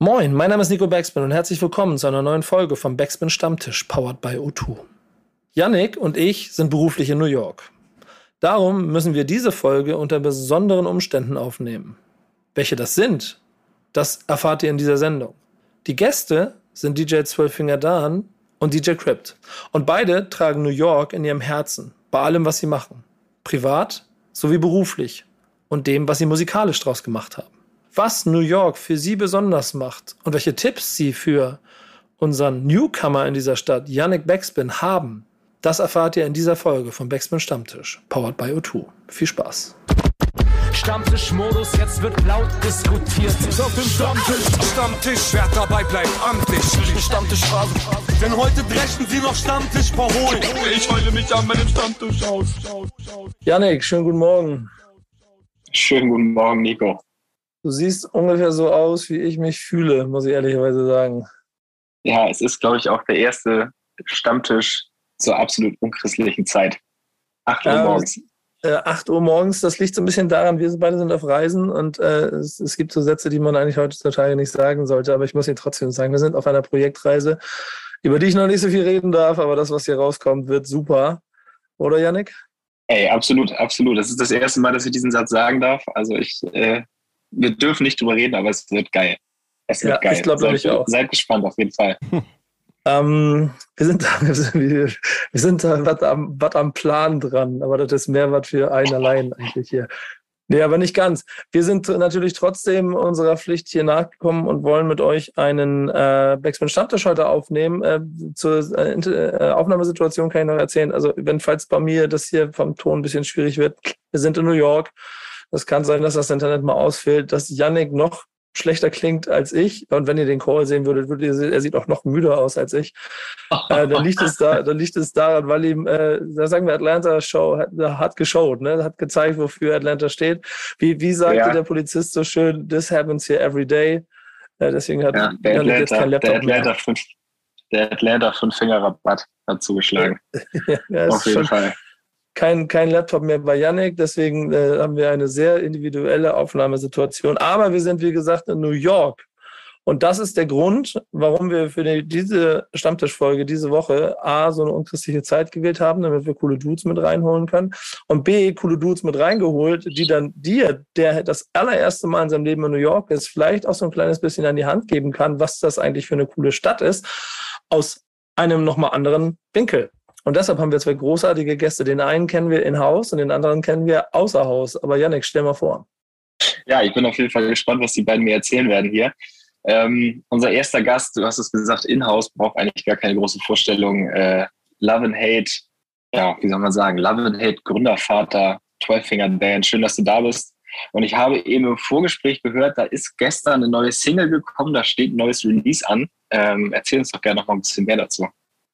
Moin, mein Name ist Nico Backspin und herzlich willkommen zu einer neuen Folge vom Backspin Stammtisch, powered by O2. Yannick und ich sind beruflich in New York. Darum müssen wir diese Folge unter besonderen Umständen aufnehmen. Welche das sind, das erfahrt ihr in dieser Sendung. Die Gäste sind DJ Zwölffinger Dan und DJ Crypt. Und beide tragen New York in ihrem Herzen, bei allem, was sie machen. Privat sowie beruflich und dem, was sie musikalisch draus gemacht haben was New York für sie besonders macht und welche Tipps sie für unseren Newcomer in dieser Stadt, Yannick Backspin, haben, das erfahrt ihr in dieser Folge vom Backspin Stammtisch, powered by O2. Viel Spaß. Stammtischmodus, jetzt wird laut diskutiert. Auf dem Stammtisch, Stammtisch, wer dabei bleibt, amtlich. Stammtischphase. Denn heute brechen sie noch Stammtisch verholen. Ich heule mich an meinem Stammtisch aus. Yannick, schönen guten Morgen. Schönen guten Morgen, Nico. Du siehst ungefähr so aus, wie ich mich fühle, muss ich ehrlicherweise sagen. Ja, es ist, glaube ich, auch der erste Stammtisch zur absolut unchristlichen Zeit. 8 Uhr Ja, morgens. Äh, 8 Uhr morgens, das liegt so ein bisschen daran, wir beide sind auf Reisen und äh, es, es gibt so Sätze, die man eigentlich heutzutage nicht sagen sollte, aber ich muss ihn trotzdem sagen. Wir sind auf einer Projektreise, über die ich noch nicht so viel reden darf, aber das, was hier rauskommt, wird super. Oder, Yannick? Ey, absolut, absolut. Das ist das erste Mal, dass ich diesen Satz sagen darf. Also ich, äh, wir dürfen nicht drüber reden, aber es wird geil. Es wird Ja, geil. ich glaub, seid, ich auch. seid gespannt auf jeden Fall. Ähm, wir sind da, wir sind, wir, wir sind da was am, was am Plan dran, aber das ist mehr was für einen allein eigentlich hier. Nee, aber nicht ganz. Wir sind natürlich trotzdem unserer Pflicht hier nachgekommen und wollen mit euch einen äh, Backspin Stammtisch heute aufnehmen. Äh, zur äh, äh, Aufnahmesituation kann ich noch erzählen. Also wenn falls bei mir das hier vom Ton ein bisschen schwierig wird, wir sind in New York. Das kann sein, dass das Internet mal ausfällt, dass Yannick noch schlechter klingt als ich. Und wenn ihr den Call sehen würdet, würdet ihr sehen, er sieht auch noch müder aus als ich. äh, dann liegt es da, dann liegt es daran, weil ihm, äh, da sagen wir, Atlanta Show hat, hat geshowt, ne? hat gezeigt, wofür Atlanta steht. Wie, wie sagte Ja. der Polizist so schön, this happens here every day. Äh, deswegen hat Ja, der Yannick jetzt Atlanta, kein der Laptop Atlanta fünf, der Atlanta fünf Finger Rabatt hat zugeschlagen. mehr. ja, ist auf jeden schon Fall. Kein, kein Laptop mehr bei Yannick, deswegen äh, haben wir eine sehr individuelle Aufnahmesituation. Aber wir sind, wie gesagt, in New York. Und das ist der Grund, warum wir für die, diese Stammtischfolge diese Woche A, so eine unchristliche Zeit gewählt haben, damit wir coole Dudes mit reinholen können. Und B, coole Dudes mit reingeholt, die dann dir, der das allererste Mal in seinem Leben in New York ist, vielleicht auch so ein kleines bisschen an die Hand geben kann, was das eigentlich für eine coole Stadt ist, aus einem nochmal anderen Winkel. Und deshalb haben wir zwei großartige Gäste. Den einen kennen wir in Haus und den anderen kennen wir außer Haus. Aber Yannick, stell mal vor. Ja, ich bin auf jeden Fall gespannt, was die beiden mir erzählen werden hier. Ähm, unser erster Gast, du hast es gesagt, in-house, braucht eigentlich gar keine große Vorstellung. Äh, Love and Hate, ja, wie soll man sagen, Love and Hate, Gründervater, 12 Finger Band, schön, dass du da bist. Und ich habe eben im Vorgespräch gehört, da ist gestern eine neue Single gekommen, da steht ein neues Release an. Ähm, erzähl uns doch gerne noch mal ein bisschen mehr dazu.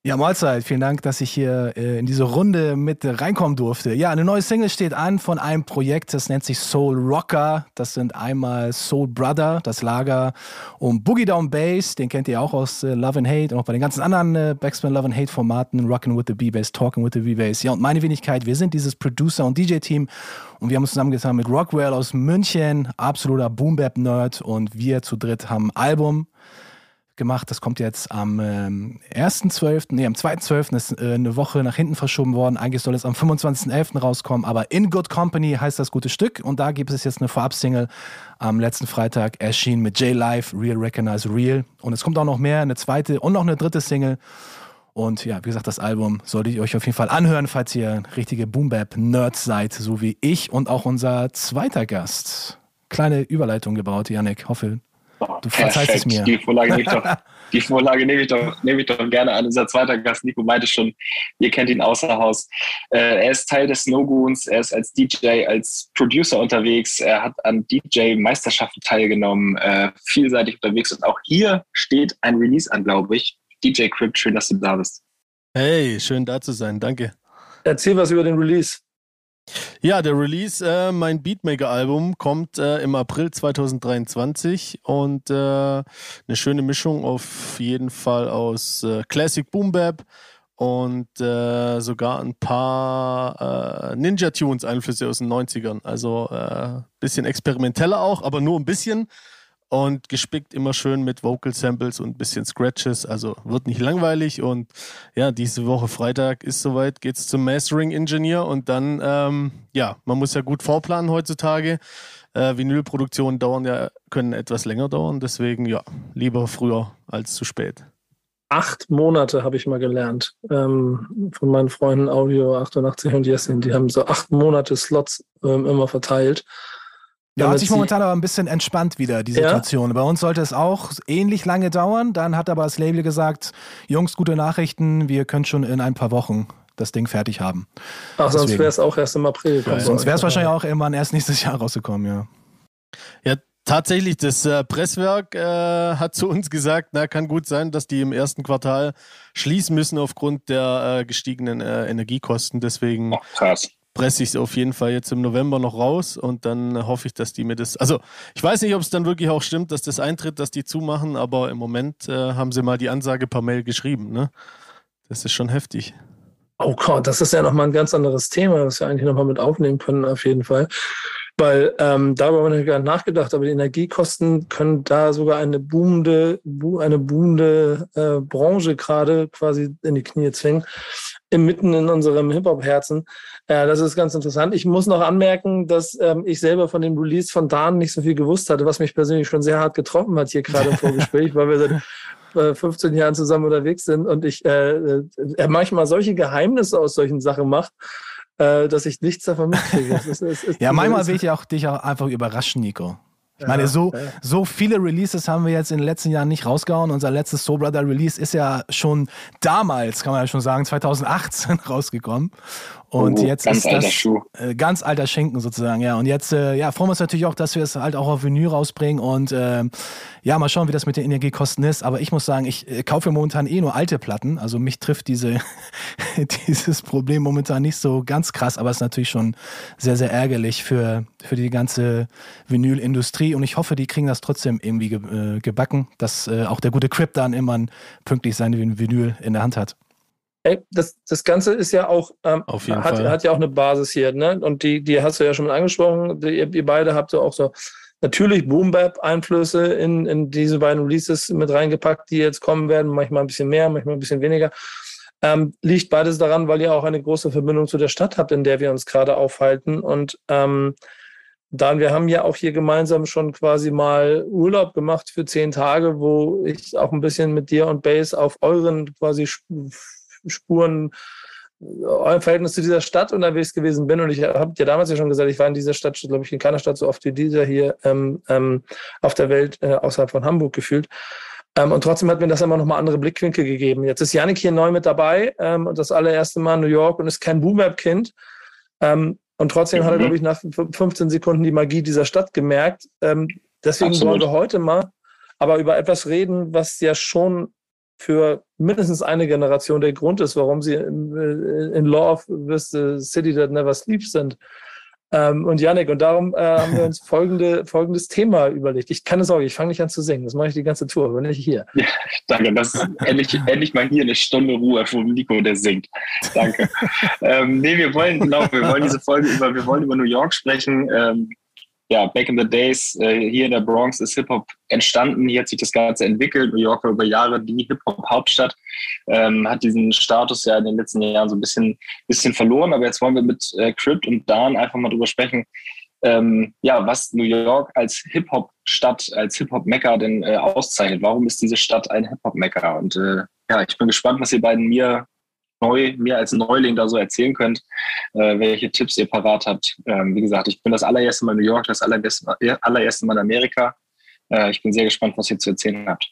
Ja, Mahlzeit. Vielen Dank, dass ich hier äh, in diese Runde mit reinkommen durfte. Ja, eine neue Single steht an von einem Projekt, das nennt sich Soul Rocker. Das sind einmal Soul Brother, das Lager, und Boogie Down Bass, den kennt ihr auch aus äh, Love and Hate und auch bei den ganzen anderen äh, Backspin Love and Hate Formaten, Rockin' with the B-Bass, Talking with the B-Bass. Ja, und meine Wenigkeit, wir sind dieses Producer- und DJ-Team und wir haben uns zusammengetan mit Rockwell aus München, absoluter Boom-Bap-Nerd und wir zu dritt haben ein Album gemacht. Das kommt jetzt am ähm, 1.12., nee, am 2.12. ist äh, eine Woche nach hinten verschoben worden. Eigentlich soll es am 25.11. rauskommen, aber In Good Company heißt das gute Stück und da gibt es jetzt eine Vorab-Single am letzten Freitag erschienen mit J-Live, Real Recognize Real. Und es kommt auch noch mehr, eine zweite und noch eine dritte Single. Und ja, wie gesagt, das Album solltet ihr euch auf jeden Fall anhören, falls ihr richtige Boom-Bap-Nerds seid, so wie ich und auch unser zweiter Gast. Kleine Überleitung gebaut, Janik. Hoffe, Du verzeihst es mir. Die Vorlage nehme ich doch, die Vorlage nehme ich doch, nehme ich doch gerne an. Unser zweiter Gast, Nico, meinte schon, ihr kennt ihn außer Haus. Äh, er ist Teil des Snowgoons, er ist als DJ, als Producer unterwegs, er hat an DJ-Meisterschaften teilgenommen, äh, vielseitig unterwegs und auch hier steht ein Release an, glaube ich. DJ Crypt, schön, dass du da bist. Hey, schön da zu sein, danke. Erzähl was über den Release. Ja, der Release, äh, mein Beatmaker-Album, kommt äh, im April 2023 und äh, eine schöne Mischung auf jeden Fall aus äh, Classic Boom Bap und äh, sogar ein paar äh, Ninja-Tunes-Einflüsse aus den 90ern. Also ein bisschen experimenteller auch, aber nur ein bisschen. Und gespickt immer schön mit Vocal Samples und ein bisschen Scratches. Also wird nicht langweilig. Und ja, diese Woche Freitag ist soweit, geht's zum Mastering Engineer und dann, ähm, ja, man muss ja gut vorplanen heutzutage. Äh, Vinylproduktionen dauern ja, können etwas länger dauern, deswegen ja, lieber früher als zu spät. Acht Monate habe ich mal gelernt ähm, von meinen Freunden Audio 88 und Jessin. Die haben so acht Monate Slots ähm, immer verteilt. Ja, hat sich momentan aber ein bisschen entspannt wieder, die Ja? Situation. Bei uns sollte es auch ähnlich lange dauern. Dann hat aber das Label gesagt, Jungs, gute Nachrichten, wir können schon in ein paar Wochen das Ding fertig haben. Ach, sonst deswegen. wäre es auch erst im April gekommen. Sonst wäre es wahrscheinlich auch irgendwann erst nächstes Jahr rausgekommen, ja. Ja, tatsächlich, das äh, Presswerk äh, hat zu uns gesagt, na, kann gut sein, dass die im ersten Quartal schließen müssen aufgrund der äh, gestiegenen äh, Energiekosten. Deswegen Oh, krass. Presse ich es auf jeden Fall jetzt im November noch raus und dann hoffe ich, dass die mir das. Also, ich weiß nicht, ob es dann wirklich auch stimmt, dass das eintritt, dass die zumachen, aber im Moment äh, haben sie mal die Ansage per Mail geschrieben. Ne? Das ist schon heftig. Oh Gott, das ist ja nochmal ein ganz anderes Thema, das wir eigentlich nochmal mit aufnehmen können, auf jeden Fall. Weil ähm, darüber haben wir gar nicht nachgedacht, aber die Energiekosten können da sogar eine boomende, eine boomende äh, Branche gerade quasi in die Knie zwingen, im- mitten in unserem Hip-Hop-Herzen. Ja, das ist ganz interessant. Ich muss noch anmerken, dass ähm, ich selber von dem Release von Dan nicht so viel gewusst hatte, was mich persönlich schon sehr hart getroffen hat hier gerade im Vorgespräch, weil wir seit äh, 15 Jahren zusammen unterwegs sind und ich äh, äh, er manchmal solche Geheimnisse aus solchen Sachen macht, äh, dass ich nichts davon mitkriege. Es ist- es ist- Ja, manchmal will ich auch dich auch einfach überraschen, Nico. Ich Ja, meine, so, ja. so viele Releases haben wir jetzt in den letzten Jahren nicht rausgehauen. Unser letztes Soul Brother Release ist ja schon damals, kann man ja schon sagen, 2018 rausgekommen. Und Oh, jetzt ganz ist das äh, ganz alter Schinken sozusagen, ja. Und jetzt äh, ja, freuen wir uns natürlich auch, dass wir es halt auch auf Vinyl rausbringen und äh, ja, mal schauen, wie das mit den Energiekosten ist. Aber ich muss sagen, ich äh, kaufe momentan eh nur alte Platten. Also mich trifft diese, dieses Problem momentan nicht so ganz krass, aber es ist natürlich schon sehr, sehr ärgerlich für, für die ganze Vinylindustrie. Und ich hoffe, die kriegen das trotzdem irgendwie ge äh, gebacken, dass äh, auch der gute Crip dann immer pünktlich seine Vin- Vinyl in der Hand hat. Ey, das, das Ganze ist ja auch, ähm, hat, Fall. hat ja auch eine Basis hier, ne? Und die, die hast du ja schon mal angesprochen. Die, ihr, beide habt ja auch so natürlich Boom-Bap-Einflüsse in, in diese beiden Releases mit reingepackt, die jetzt kommen werden. Manchmal ein bisschen mehr, manchmal ein bisschen weniger. Ähm, liegt beides daran, weil ihr auch eine große Verbindung zu der Stadt habt, in der wir uns gerade aufhalten. Und ähm, dann, wir haben ja auch hier gemeinsam schon quasi mal Urlaub gemacht für zehn Tage, wo ich auch ein bisschen mit dir und Base auf euren quasi Spuren, äh, eurem Verhältnis zu dieser Stadt unterwegs gewesen bin. Und ich habe dir damals ja schon gesagt, ich war in dieser Stadt, glaube ich, in keiner Stadt so oft wie dieser hier ähm, ähm, auf der Welt, äh, außerhalb von Hamburg gefühlt. Ähm, und trotzdem hat mir das immer noch mal andere Blickwinkel gegeben. Jetzt ist Yannick hier neu mit dabei ähm, und das allererste Mal in New York und ist kein Boom-Bap-Kind. Ähm, und trotzdem hat er, Mhm. glaube ich, nach f- 15 Sekunden die Magie dieser Stadt gemerkt. Ähm, deswegen Absolut. wollen wir heute mal aber über etwas reden, was ja schon für mindestens eine Generation der Grund ist, warum sie in, äh, in Love with the City That Never Sleeps sind. Ähm, und Yannick, und darum äh, haben wir uns folgende, folgendes Thema überlegt. Ich keine Sorge, ich fange nicht an zu singen. Das mache ich die ganze Tour, aber nicht hier. Danke, das ist endlich, endlich mal hier eine Stunde Ruhe von Nico, der singt. Danke. ähm, nee, wir wollen, genau, wir wollen diese Folge über, wir wollen über New York sprechen. Ähm, ja, back in the days, äh, hier in der Bronx ist Hip-Hop entstanden, hier hat sich das Ganze entwickelt. New York war über Jahre die Hip-Hop-Hauptstadt, ähm, hat diesen Status ja in den letzten Jahren so ein bisschen, bisschen verloren, aber jetzt wollen wir mit äh, Crypt und Dan einfach mal drüber sprechen, ähm, ja, was New York als Hip-Hop-Stadt, als Hip-Hop-Mekka denn äh, auszeichnet. Warum ist diese Stadt ein Hip-Hop-Mekka? Und äh, ja, ich bin gespannt, was ihr beiden mir neu, mir als Neuling da so erzählen könnt, äh, welche Tipps ihr parat habt. Ähm, wie gesagt, ich bin das allererste Mal in New York, das allererste Mal, äh, allererste Mal in Amerika. Äh, ich bin sehr gespannt, was ihr zu erzählen habt.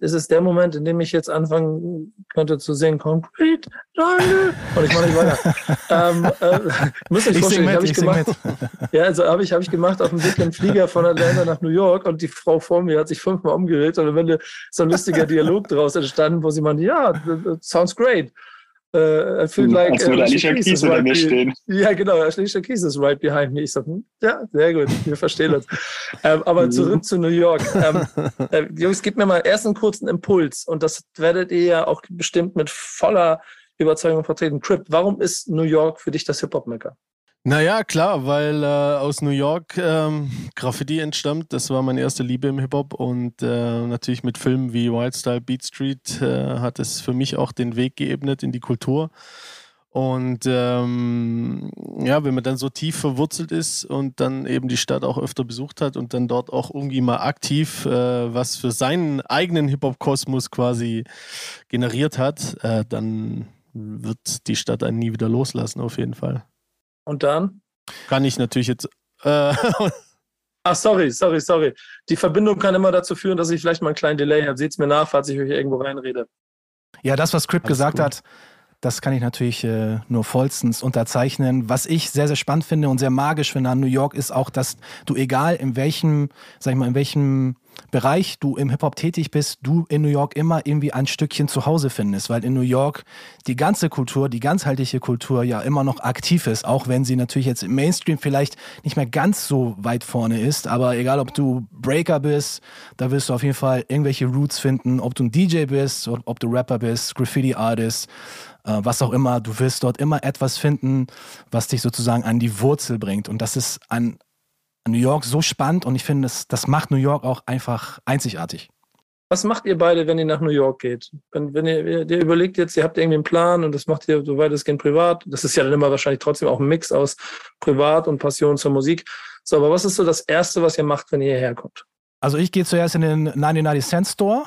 Es, ist der Moment, in dem ich jetzt anfangen könnte zu singen, Concrete Jungle. Und ich mache nicht weiter. ähm, äh, müsst ihr euch vorstellen, habe ich, gemacht. Ja, also habe ich, hab ich gemacht auf dem Weg im Flieger von Atlanta nach New York und die Frau vor mir hat sich fünfmal umgedreht und am Ende ist so ein lustiger Dialog daraus entstanden, wo sie meinte, ja, sounds great. I feel like Als würde uh, Alicia Keys hinter right mir stehen. Ja, genau, Alicia Keys is right behind me. Ich so, hm, ja, sehr gut, wir verstehen uns. ähm, aber zurück zu New York. Ähm, äh, Jungs, gebt mir mal erst einen kurzen Impuls und das werdet ihr ja auch bestimmt mit voller Überzeugung vertreten. Crip, warum ist New York für dich das Hip-Hop-Mecker? Naja, klar, weil äh, aus New York ähm, Graffiti entstammt. Das war meine erste Liebe im Hip-Hop. Und äh, natürlich mit Filmen wie Wildstyle Beat Street äh, hat es für mich auch den Weg geebnet in die Kultur. Und ähm, ja, wenn man dann so tief verwurzelt ist und dann eben die Stadt auch öfter besucht hat und dann dort auch irgendwie mal aktiv äh, was für seinen eigenen Hip-Hop-Kosmos quasi generiert hat, äh, dann wird die Stadt einen nie wieder loslassen, auf jeden Fall. Und dann? Kann ich natürlich jetzt. Äh, Ach, sorry, sorry, sorry. Die Verbindung kann immer dazu führen, dass ich vielleicht mal einen kleinen Delay habe. Seht's mir nach, falls ich euch irgendwo reinrede. Ja, das, was Crip Alles gesagt gut. hat, das kann ich natürlich äh, nur vollstens unterzeichnen. Was ich sehr, sehr spannend finde und sehr magisch finde an New York ist auch, dass du egal in welchem, sag ich mal, in welchem Bereich du im Hip-Hop tätig bist, du in New York immer irgendwie ein Stückchen zu Hause findest, weil in New York die ganze Kultur, die ganzheitliche Kultur ja immer noch aktiv ist, auch wenn sie natürlich jetzt im Mainstream vielleicht nicht mehr ganz so weit vorne ist, aber egal ob du Breaker bist, da wirst du auf jeden Fall irgendwelche Roots finden, ob du ein DJ bist, ob du Rapper bist, Graffiti-Artist, äh, was auch immer, du wirst dort immer etwas finden, was dich sozusagen an die Wurzel bringt. Und das ist an New York so spannend und ich finde, das, das macht New York auch einfach einzigartig. Was macht ihr beide, wenn ihr nach New York geht? Wenn, wenn ihr, ihr überlegt jetzt, ihr habt irgendwie einen Plan und das macht ihr so weitestgehend privat. Das ist ja dann immer wahrscheinlich trotzdem auch ein Mix aus Privat und Passion zur Musik. So, aber was ist so das Erste, was ihr macht, wenn ihr hierher kommt? Also ich gehe zuerst in den 99 Cent Store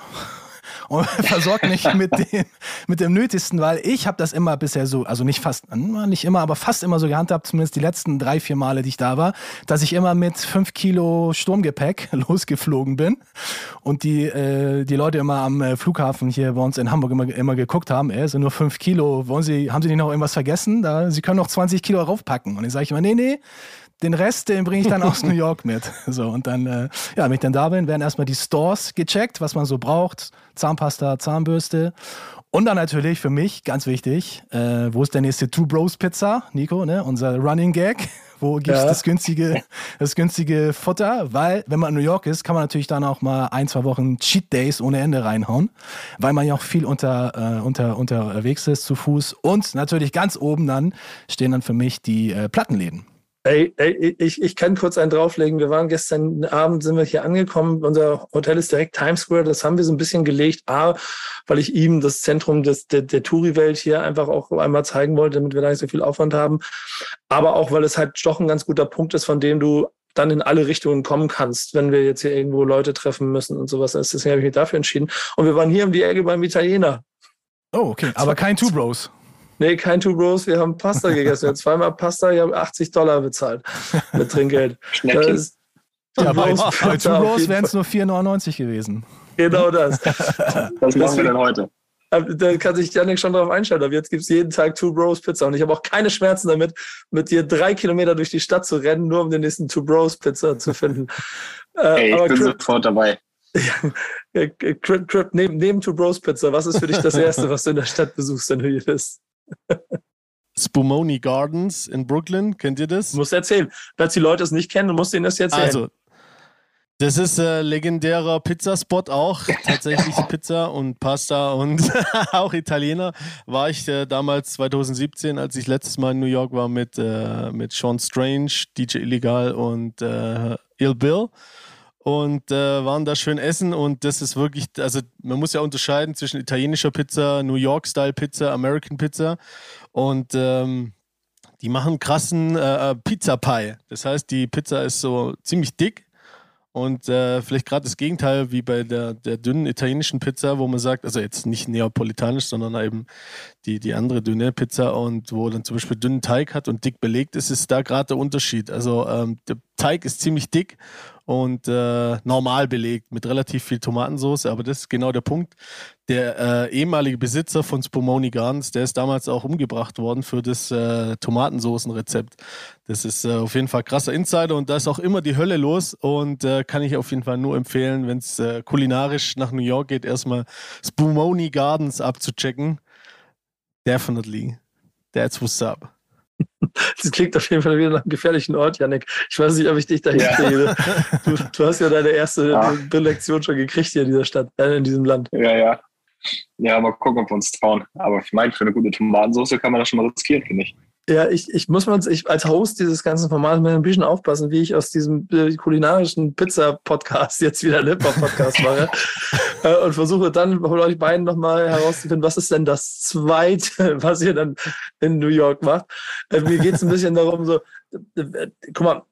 und versorge mich mit dem, mit dem Nötigsten, weil ich habe das immer bisher so, also nicht fast, nicht immer, aber fast immer so gehandhabt, zumindest die letzten drei, vier Male, die ich da war, dass ich immer mit fünf Kilo Sturmgepäck losgeflogen bin und die, äh, die Leute immer am äh, Flughafen hier bei uns in Hamburg immer, immer geguckt haben, ey, sind nur fünf Kilo, wollen Sie, haben Sie nicht noch irgendwas vergessen? Da, Sie können noch 20 Kilo raufpacken. Und dann sage ich immer, nee, nee, den Rest, den bringe ich dann aus New York mit. So, und dann, äh, ja, wenn ich dann da bin, werden erstmal die Stores gecheckt, was man so braucht. Zahnpasta, Zahnbürste. Und dann natürlich für mich, ganz wichtig, äh, wo ist der nächste Two Bros Pizza, Nico, ne? Unser Running Gag. Wo gibt's Ja. das günstige, das günstige Futter? Weil, wenn man in New York ist, kann man natürlich dann auch mal ein, zwei Wochen Cheat Days ohne Ende reinhauen, weil man ja auch viel unter, äh, unter, unterwegs ist zu Fuß. Und natürlich ganz oben dann stehen dann für mich die äh, Plattenläden. Ey, ey, ich, ich kann kurz einen drauflegen. Wir waren gestern Abend, sind wir hier angekommen. Unser Hotel ist direkt Times Square. Das haben wir so ein bisschen gelegt. A, weil ich ihm das Zentrum des, der, der Touri-Welt hier einfach auch einmal zeigen wollte, damit wir da nicht so viel Aufwand haben. Aber auch, weil es halt doch ein ganz guter Punkt ist, von dem du dann in alle Richtungen kommen kannst, wenn wir jetzt hier irgendwo Leute treffen müssen und sowas. Deswegen habe ich mich dafür entschieden. Und wir waren hier um die Ecke beim Italiener. Oh, okay. Aber kein Two Bros. Nee, kein Two Bros, wir haben Pasta gegessen. Wir haben zweimal Pasta, ich habe 80 Dollar bezahlt mit Trinkgeld. Das Ja, bei, bei Two Bros wären es nur 4,99 gewesen. Genau das. Was machen wir denn heute? Aber Da kann sich Janik schon drauf einstellen. Aber jetzt gibt's jeden Tag Two Bros Pizza. Und ich habe auch keine Schmerzen damit, mit dir drei Kilometer durch die Stadt zu rennen, nur um den nächsten Two Bros Pizza zu finden. Äh, Ey, ich bin Crip, sofort dabei. äh, Crip, Crip, neben, neben Two Bros Pizza, was ist für dich das Erste, was du in der Stadt besuchst, wenn du hier bist? Spumoni Gardens in Brooklyn, kennt ihr das? Du musst erzählen. Falls die Leute es nicht kennen, musst ihnen das jetzt erzählen. Also, das ist äh, legendärer Pizzaspot auch. Tatsächlich Pizza und Pasta und auch Italiener. War ich äh, damals 2017, als ich letztes Mal in New York war mit, äh, mit Sean Strange, DJ Illegal und äh, Ill Bill. Und äh, waren da schön essen und das ist wirklich, also man muss ja unterscheiden zwischen italienischer Pizza, New York-Style Pizza, American Pizza. Und ähm, die machen krassen äh, Pizza Pie. Das heißt, die Pizza ist so ziemlich dick und äh, vielleicht gerade das Gegenteil wie bei der, der dünnen italienischen Pizza, wo man sagt, also jetzt nicht neapolitanisch, sondern eben die, die andere dünne Pizza und wo dann zum Beispiel dünnen Teig hat und dick belegt ist, ist da gerade der Unterschied. Also ähm, der Teig ist ziemlich dick und äh, normal belegt mit relativ viel Tomatensauce, aber das ist genau der Punkt. Der äh, ehemalige Besitzer von Spumoni Gardens, der ist damals auch umgebracht worden für das äh, Tomatensoßenrezept. Das ist äh, auf jeden Fall krasser Insider und da ist auch immer die Hölle los und äh, kann ich auf jeden Fall nur empfehlen, wenn es äh, kulinarisch nach New York geht, erstmal Spumoni Gardens abzuchecken. Definitely. That's what's up. Das klingt auf jeden Fall wieder nach einem gefährlichen Ort, Janik. Ich weiß nicht, ob ich dich dahin Ja. kriege. Du, du hast ja deine erste Ja. Lektion schon gekriegt hier in dieser Stadt, äh, in diesem Land. Ja, ja. Ja, mal gucken, ob wir uns trauen. Aber ich meine, für eine gute Tomatensauce kann man das schon mal riskieren, finde ich. Ja, ich, ich muss mal ich, als Host dieses ganzen Formats ein bisschen aufpassen, wie ich aus diesem äh, kulinarischen Pizza-Podcast jetzt wieder einen Hip-Hop-Podcast mache. äh, und versuche dann von euch beiden nochmal herauszufinden, was ist denn das Zweite, was ihr dann in New York macht. Äh, mir geht es ein bisschen darum, so, äh, guck mal,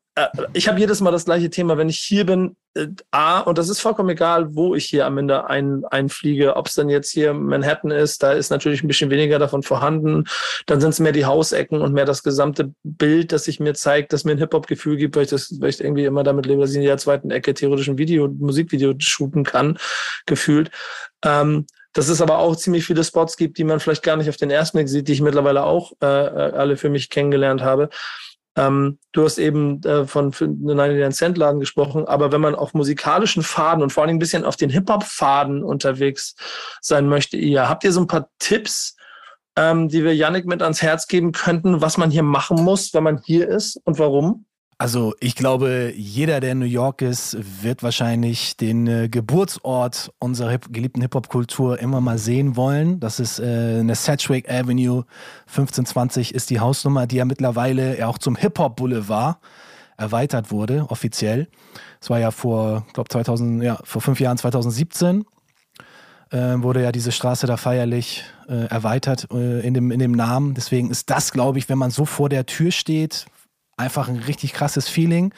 ich habe jedes Mal das gleiche Thema, wenn ich hier bin, äh, A, und das ist vollkommen egal, wo ich hier am Ende ein, einfliege, ob es dann jetzt hier Manhattan ist, da ist natürlich ein bisschen weniger davon vorhanden, dann sind es mehr die Hausecken und mehr das gesamte Bild, das sich mir zeigt, das mir ein Hip-Hop-Gefühl gibt, weil ich, das, weil ich irgendwie immer damit lebe, dass ich in der zweiten Ecke theoretisch ein Video, Musikvideo shooten kann, gefühlt. Ähm, dass es aber auch ziemlich viele Spots gibt, die man vielleicht gar nicht auf den ersten Blick sieht, die ich mittlerweile auch äh, äh alle für mich kennengelernt habe. Ähm, du hast eben äh, von 99 Cent Laden gesprochen, aber wenn man auf musikalischen Faden und vor allem ein bisschen auf den Hip-Hop-Faden unterwegs sein möchte, ihr habt ihr so ein paar Tipps, ähm, die wir Yannick mit ans Herz geben könnten, was man hier machen muss, wenn man hier ist und warum? Also ich glaube, jeder, der in New York ist, wird wahrscheinlich den äh, Geburtsort unserer hip geliebten Hip-Hop-Kultur immer mal sehen wollen. Das ist äh, eine Sedgwick Avenue 1520 ist die Hausnummer, die ja mittlerweile ja auch zum Hip-Hop-Boulevard erweitert wurde, offiziell. Es war ja vor, glaube 2000, ja, vor fünf Jahren, 2017, äh, wurde ja diese Straße da feierlich äh, erweitert äh, in, dem, in dem Namen. Deswegen ist das, glaube ich, wenn man so vor der Tür steht, einfach ein richtig krasses Feeling.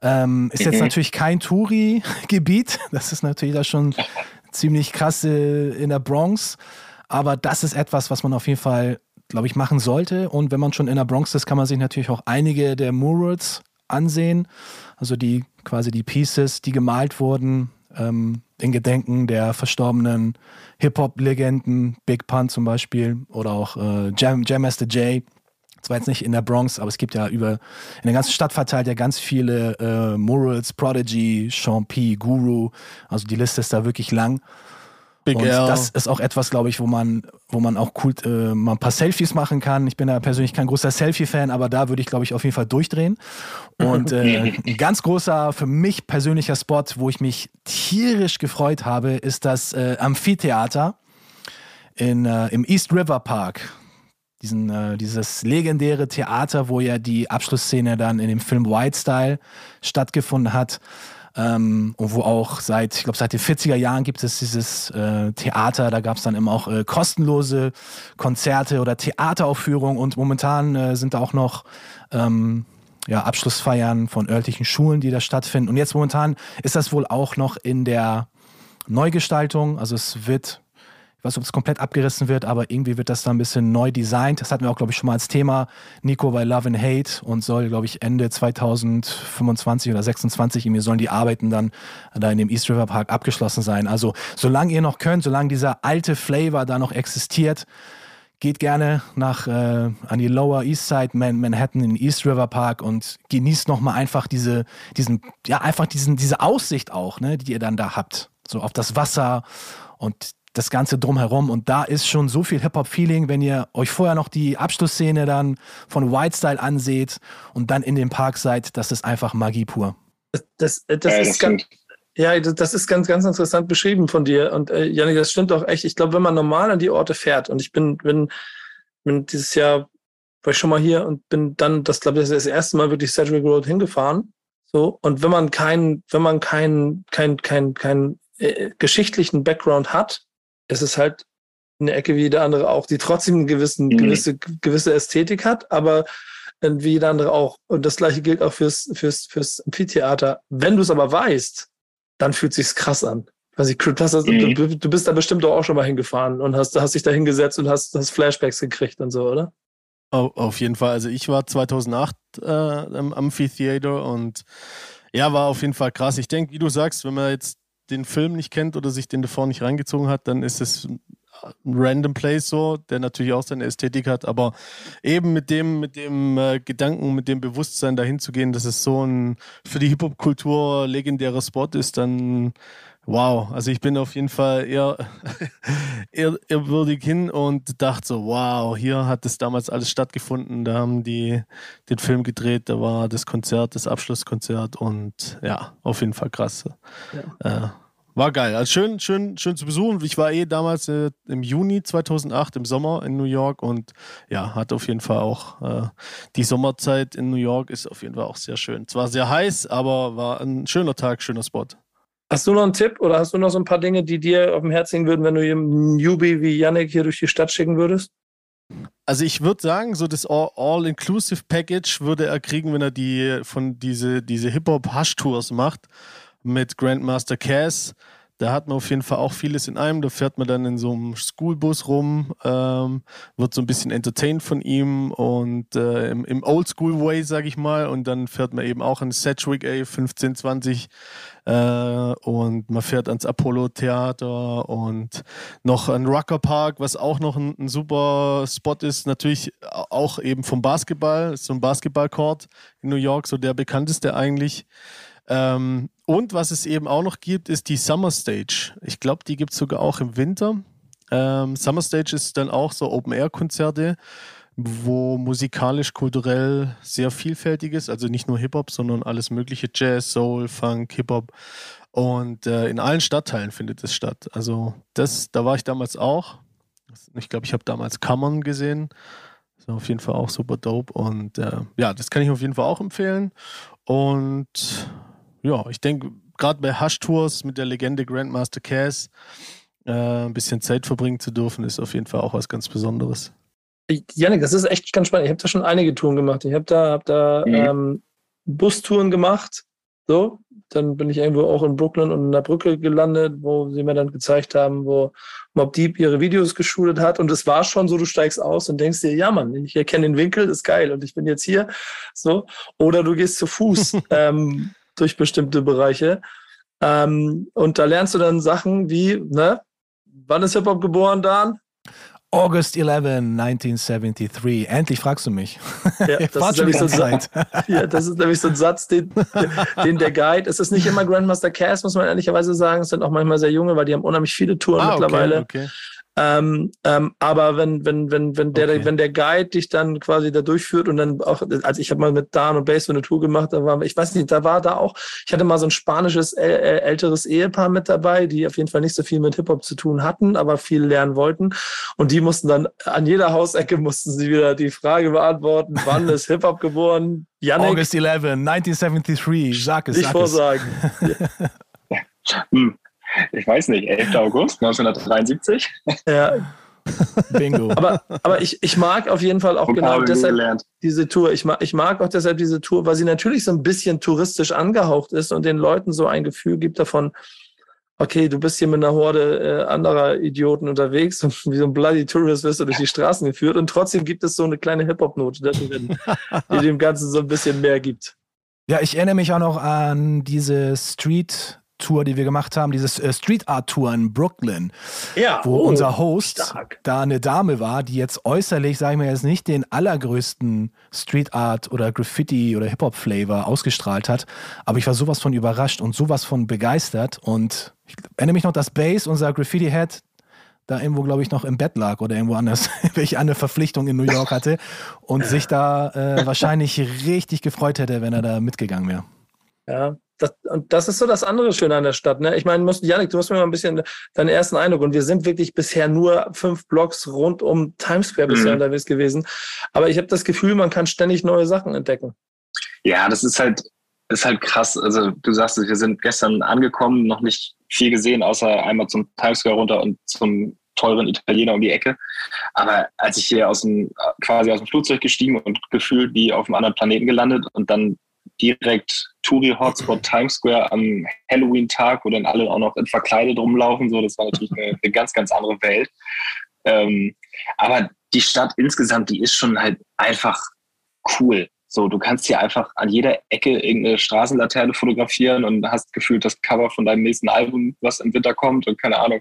Ähm, ist jetzt mhm. natürlich kein Touri-Gebiet. Das ist natürlich da schon ziemlich krass äh, in der Bronx. Aber das ist etwas, was man auf jeden Fall, glaube ich, machen sollte. Und wenn man schon in der Bronx ist, kann man sich natürlich auch einige der Murals ansehen. Also die quasi die Pieces, die gemalt wurden ähm, in Gedenken der verstorbenen Hip-Hop-Legenden, Big Pun zum Beispiel oder auch äh, Jam, Jam Master Jay zwar jetzt nicht in der Bronx, aber es gibt ja über in der ganzen Stadt verteilt ja ganz viele äh, Murals, Prodigy, Sean P, Guru. Also die Liste ist da wirklich lang. Big und L. das ist auch etwas, glaube ich, wo man, wo man auch cool äh, mal ein paar Selfies machen kann. Ich bin da persönlich kein großer Selfie-Fan, aber da würde ich, glaube ich, auf jeden Fall durchdrehen. Und äh, ein ganz großer, für mich persönlicher Spot, wo ich mich tierisch gefreut habe, ist das äh, Amphitheater in, äh, im East River Park diesen, äh, dieses legendäre Theater, wo ja die Abschlussszene dann in dem Film White Style stattgefunden hat. Ähm, und wo auch seit, ich glaube, seit den 40er Jahren gibt es dieses äh, Theater. Da gab es dann immer auch äh, kostenlose Konzerte oder Theateraufführungen und momentan äh, sind da auch noch ähm, ja, Abschlussfeiern von örtlichen Schulen, die da stattfinden. Und jetzt momentan ist das wohl auch noch in der Neugestaltung. Also es wird ich weiß nicht, ob es komplett abgerissen wird, aber irgendwie wird das da ein bisschen neu designt. Das hatten wir auch, glaube ich, schon mal als Thema. Nico bei Love and Hate und soll, glaube ich, Ende 2025 oder 26 irgendwie sollen die Arbeiten dann da in dem East River Park abgeschlossen sein. Also, solange ihr noch könnt, solange dieser alte Flavor da noch existiert, geht gerne nach äh, an die Lower East Side Man Manhattan in East River Park und genießt noch mal einfach diese diesen ja einfach diesen diese Aussicht auch, ne, die ihr dann da habt, so auf das Wasser und das Ganze drumherum. Und da ist schon so viel Hip-Hop-Feeling, wenn ihr euch vorher noch die Abschlussszene dann von White Style anseht und dann in dem Park seid, das ist einfach Magie pur. Das, das, das ja, ist ganz, ja, das ist ganz, ganz interessant beschrieben von dir. Und äh, Janik, das stimmt auch echt. Ich glaube, wenn man normal an die Orte fährt, und ich bin, bin, bin dieses Jahr, war ich schon mal hier und bin dann, das glaube ich, das erste Mal wirklich Sedgwick Road hingefahren. So, und wenn man keinen, wenn man keinen, keinen, keinen, keinen äh, geschichtlichen Background hat, es ist halt eine Ecke wie jede andere auch, die trotzdem eine gewissen, mhm. gewisse, gewisse Ästhetik hat, aber wie jeder andere auch. Und das gleiche gilt auch fürs, fürs, fürs Amphitheater. Wenn du es aber weißt, dann fühlt sich's krass an. Also ich, hast, mhm. du, du, bist da bestimmt auch schon mal hingefahren und hast, hast dich da hingesetzt und hast, hast Flashbacks gekriegt und so, oder? Auf jeden Fall. Also ich war 2008 äh, im Amphitheater und ja, war auf jeden Fall krass. Ich denke, wie du sagst, wenn man jetzt den Film nicht kennt oder sich den davor nicht reingezogen hat, dann ist es ein random Place so, der natürlich auch seine Ästhetik hat, aber eben mit dem, mit dem äh, Gedanken, mit dem Bewusstsein dahin zu gehen, dass es so ein für die Hip-Hop-Kultur legendärer Spot ist, dann wow. Also ich bin auf jeden Fall eher, ehrwürdig hin und dachte so, wow, hier hat das damals alles stattgefunden. Da haben die den Film gedreht, da war das Konzert, das Abschlusskonzert und ja, auf jeden Fall krass. Ja. Äh, war geil. Also schön, schön, schön zu besuchen. Ich war eh damals äh, im Juni 2008 im Sommer in New York und ja, hat auf jeden Fall auch äh, die Sommerzeit in New York ist auf jeden Fall auch sehr schön. Zwar sehr heiß, aber war ein schöner Tag, schöner Spot. Hast du noch einen Tipp oder hast du noch so ein paar Dinge, die dir auf dem Herz liegen würden, wenn du einen Newbie wie Yannick hier durch die Stadt schicken würdest? Also ich würde sagen, so das All-Inclusive-Package würde er kriegen, wenn er die von diese, diese Hip-Hop-Hush-Tours macht mit Grandmaster Cass. Da hat man auf jeden Fall auch vieles in einem. Da fährt man dann in so einem Schoolbus rum, ähm, wird so ein bisschen entertained von ihm und äh, im, im Oldschool-Way, sag ich mal. Und dann fährt man eben auch in Sedgwick A1520 äh, und man fährt ans Apollo-Theater und noch an Rucker Park, was auch noch ein, ein, super Spot ist. Natürlich auch eben vom Basketball, so ein Basketballcourt in New York, so der bekannteste eigentlich. Ähm, und was es eben auch noch gibt, ist die Summer Stage. Ich glaube, die gibt es sogar auch im Winter. Ähm, Summer Stage ist dann auch so Open-Air-Konzerte, wo musikalisch, kulturell sehr vielfältig ist. Also nicht nur Hip-Hop, sondern alles mögliche. Jazz, Soul, Funk, Hip-Hop. Und äh, in allen Stadtteilen findet es statt. Also das, da war ich damals auch. Ich glaube, ich habe damals Kammern gesehen. Das war auf jeden Fall auch super dope. Und äh, ja, das kann ich auf jeden Fall auch empfehlen. Und ja, ich denke, gerade bei Hush-Tours mit der Legende Grandmaster Cass äh, ein bisschen Zeit verbringen zu dürfen, ist auf jeden Fall auch was ganz Besonderes. Janik, das ist echt ganz spannend. Ich habe da schon einige Touren gemacht. Ich habe da, hab da mhm. ähm, Bustouren gemacht. So, dann bin ich irgendwo auch in Brooklyn und in der Brücke gelandet, wo sie mir dann gezeigt haben, wo Mob Deep ihre Videos geschult hat. Und es war schon so, du steigst aus und denkst dir, ja Mann, ich erkenne den Winkel, ist geil und ich bin jetzt hier. So. Oder du gehst zu Fuß. ähm, durch bestimmte Bereiche. Ähm, und da lernst du dann Sachen wie, ne? Wann ist Hip-Hop geboren, Dan? August 11, 1973. Endlich fragst du mich. Ja, das, ist nämlich so Zeit. ja, das ist nämlich so ein Satz, den, den der Guide, es ist nicht immer Grandmaster Cass, muss man ehrlicherweise sagen, es sind auch manchmal sehr junge, weil die haben unheimlich viele Touren ah, mittlerweile. Okay, okay. Ähm, ähm, aber wenn, wenn, wenn, wenn der, okay. wenn der Guide dich dann quasi da durchführt und dann auch, also ich habe mal mit Dan und Bass so eine Tour gemacht, da war, ich weiß nicht, da war da auch, ich hatte mal so ein spanisches äh, älteres Ehepaar mit dabei, die auf jeden Fall nicht so viel mit Hip-Hop zu tun hatten, aber viel lernen wollten. Und die mussten dann an jeder Hausecke mussten sie wieder die Frage beantworten, wann ist Hip-Hop geboren? Yannick, August 11, 1973, sag es, sag es. vorsagen. hm ich weiß nicht, 11. August 1973. Ja. Bingo. aber, aber ich, ich mag auf jeden Fall auch genau deshalb gelernt. diese Tour. Ich mag, ich mag auch deshalb diese Tour, weil sie natürlich so ein bisschen touristisch angehaucht ist und den Leuten so ein Gefühl gibt davon, okay, du bist hier mit einer Horde äh, anderer Idioten unterwegs und wie so ein bloody Tourist wirst du durch die Straßen geführt und trotzdem gibt es so eine kleine Hip-Hop-Note drin, die dem Ganzen so ein bisschen mehr gibt. Ja, ich erinnere mich auch noch an diese Street Tour, die wir gemacht haben, diese äh, Street Art Tour in Brooklyn, ja, wo oh, unser Host stark. da eine Dame war, die jetzt äußerlich, sage ich mir jetzt nicht, den allergrößten Street Art oder Graffiti oder Hip Hop Flavor ausgestrahlt hat, aber ich war sowas von überrascht und sowas von begeistert und ich erinnere mich noch, dass Bass, unser Graffiti Head, da irgendwo, glaube ich, noch im Bett lag oder irgendwo anders, welche eine Verpflichtung in New York hatte und sich da äh, wahrscheinlich richtig gefreut hätte, wenn er da mitgegangen wäre. Ja, das, und das ist so das andere Schöne an der Stadt. Ne? Ich meine, musst, Janik, du musst mir mal ein bisschen deinen ersten Eindruck. Und wir sind wirklich bisher nur fünf Blocks rund um Times Square bisher mhm. unterwegs gewesen. Aber ich habe das Gefühl, man kann ständig neue Sachen entdecken. Ja, das ist halt, ist halt krass. Also du sagst wir sind gestern angekommen, noch nicht viel gesehen, außer einmal zum Times Square runter und zum teuren Italiener um die Ecke. Aber als ich hier aus dem, quasi aus dem Flugzeug gestiegen und gefühlt wie auf einem anderen Planeten gelandet und dann direkt Touri-Hotspot Times Square am Halloween-Tag, wo dann alle auch noch in verkleidet rumlaufen. So, das war natürlich eine, eine ganz, ganz andere Welt. Ähm, aber die Stadt insgesamt, die ist schon halt einfach cool. So, du kannst hier einfach an jeder Ecke irgendeine Straßenlaterne fotografieren und hast gefühlt das Cover von deinem nächsten Album, was im Winter kommt und keine Ahnung.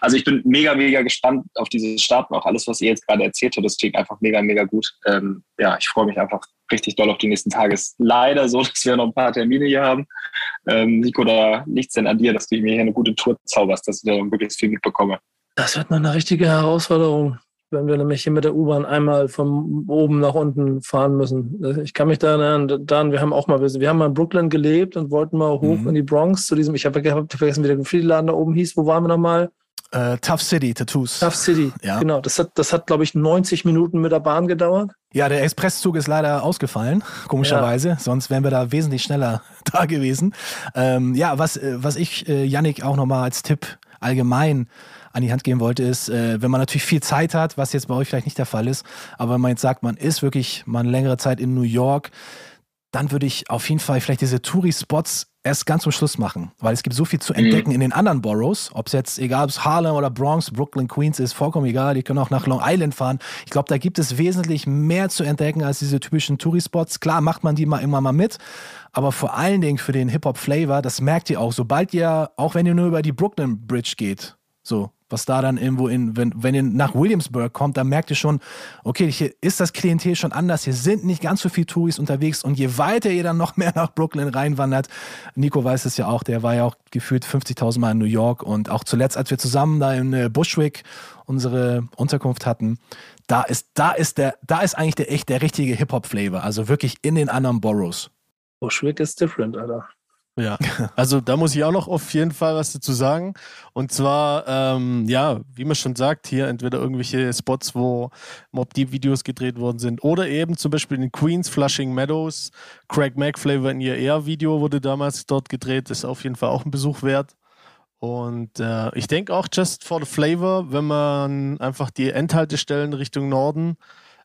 Also ich bin mega, mega gespannt auf diese Stadt und auch alles, was ihr jetzt gerade erzählt habt. Das klingt einfach mega, mega gut. Ähm, ja, ich freue mich einfach richtig doll auf die nächsten Tage. Es ist leider so, dass wir noch ein paar Termine hier haben. Ähm, Nico, da liegt denn an dir, dass du mir hier eine gute Tour zauberst, dass ich da möglichst viel mitbekomme. Das wird noch eine richtige Herausforderung. wenn wir nämlich hier mit der U-Bahn einmal von oben nach unten fahren müssen. Ich kann mich da erinnern, wir haben auch mal, wir haben mal in Brooklyn gelebt und wollten mal hoch Mhm. in die Bronx zu diesem, ich habe vergessen, wie der Graffiti-Laden da oben hieß. Wo waren wir nochmal? Äh, Tough City Tattoos. Tough City. Ja. Genau. Das hat, das hat, glaube ich, 90 Minuten mit der Bahn gedauert. Ja, der Expresszug ist leider ausgefallen, komischerweise. Sonst wären wir da wesentlich schneller da gewesen. Ähm, ja, was, äh, was ich äh, Yannick auch nochmal als Tipp allgemein an die Hand geben wollte, ist, äh, wenn man natürlich viel Zeit hat, was jetzt bei euch vielleicht nicht der Fall ist, aber wenn man jetzt sagt, man ist wirklich mal eine längere Zeit in New York, dann würde ich auf jeden Fall vielleicht diese Touri-Spots erst ganz zum Schluss machen, weil es gibt so viel zu entdecken in den anderen Boroughs, ob es jetzt, egal ob es Harlem oder Bronx, Brooklyn, Queens ist, vollkommen egal, die können auch nach Long Island fahren. Ich glaube, da gibt es wesentlich mehr zu entdecken als diese typischen Touri-Spots. Klar macht man die mal immer mal mit, aber vor allen Dingen für den Hip-Hop-Flavor, das merkt ihr auch, sobald ihr, auch wenn ihr nur über die Brooklyn Bridge geht, so, was da dann irgendwo in, wenn, wenn ihr nach Williamsburg kommt, dann merkt ihr schon, okay, hier ist das Klientel schon anders, hier sind nicht ganz so viele Touris unterwegs und je weiter ihr dann noch mehr nach Brooklyn reinwandert, Nico weiß es ja auch, der war ja auch gefühlt 50.000 Mal in New York und auch zuletzt, als wir zusammen da in äh, Bushwick unsere Unterkunft hatten, da ist, da ist der, da ist eigentlich der echt der richtige Hip-Hop-Flavor, also wirklich in den anderen Boroughs. Bushwick ist different, Alter. Ja, also da muss ich auch noch auf jeden Fall was dazu sagen. Und zwar, ähm, ja, wie man schon sagt, hier entweder irgendwelche Spots, wo Mob Deep Videos gedreht worden sind, oder eben zum Beispiel in Queens, Flushing Meadows, Craig Mack Flavor in ihr Air Video wurde damals dort gedreht, ist auf jeden Fall auch ein Besuch wert. Und äh, ich denke auch just for the flavor, wenn man einfach die Endhaltestellen Richtung Norden,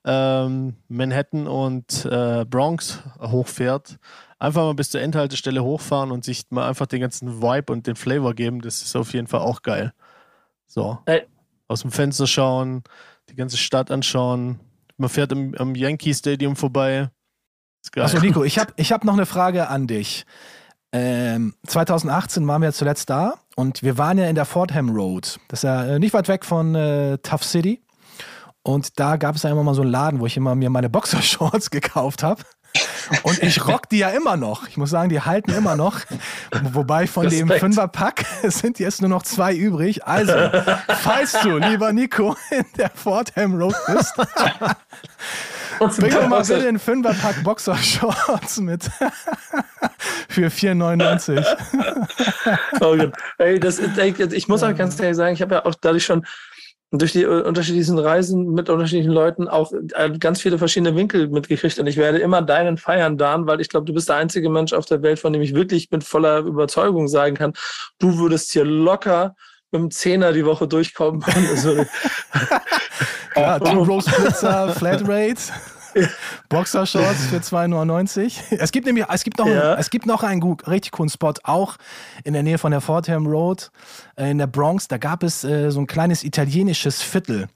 ähm, Manhattan und äh, Bronx hochfährt, einfach mal bis zur Endhaltestelle hochfahren und sich mal einfach den ganzen Vibe und den Flavor geben, das ist auf jeden Fall auch geil. So. Ey. Aus dem Fenster schauen, die ganze Stadt anschauen. Man fährt im, am Yankee Stadium vorbei. Ist geil. Achso, Nico, ich habe ich hab noch eine Frage an dich. Ähm, 2018 waren wir zuletzt da und wir waren ja in der Fordham Road. Das ist ja äh, nicht weit weg von äh, Tough City. Und da gab es ja immer mal so einen Laden, wo ich immer mir meine Boxershorts gekauft habe. Und ich rock die ja immer noch. Ich muss sagen, die halten immer noch. Wobei von dem Respekt. Fünferpack sind jetzt nur noch zwei übrig. Also, falls du, lieber Nico, in der Fordham Road bist, bring doch mal bitte einen Fünferpack Boxershorts mit. Für 4,99. Oh Gott. Ey, das, ey, ich muss auch ganz ehrlich sagen, ich habe ja auch dadurch schon durch die äh, unterschiedlichen Reisen mit unterschiedlichen Leuten auch äh, ganz viele verschiedene Winkel mitgekriegt. Und ich werde immer deinen feiern, Dan, weil ich glaube, du bist der einzige Mensch auf der Welt, von dem ich wirklich mit voller Überzeugung sagen kann, du würdest hier locker mit dem Zehner die Woche durchkommen. Also, Ja, Pizza, Flatrate. Boxershorts für 2,99. Es gibt nämlich, es gibt noch, Ja. es gibt noch einen gut, richtig coolen Spot, auch in der Nähe von der Fordham Road äh, in der Bronx. Da gab es äh, so ein kleines italienisches Viertel.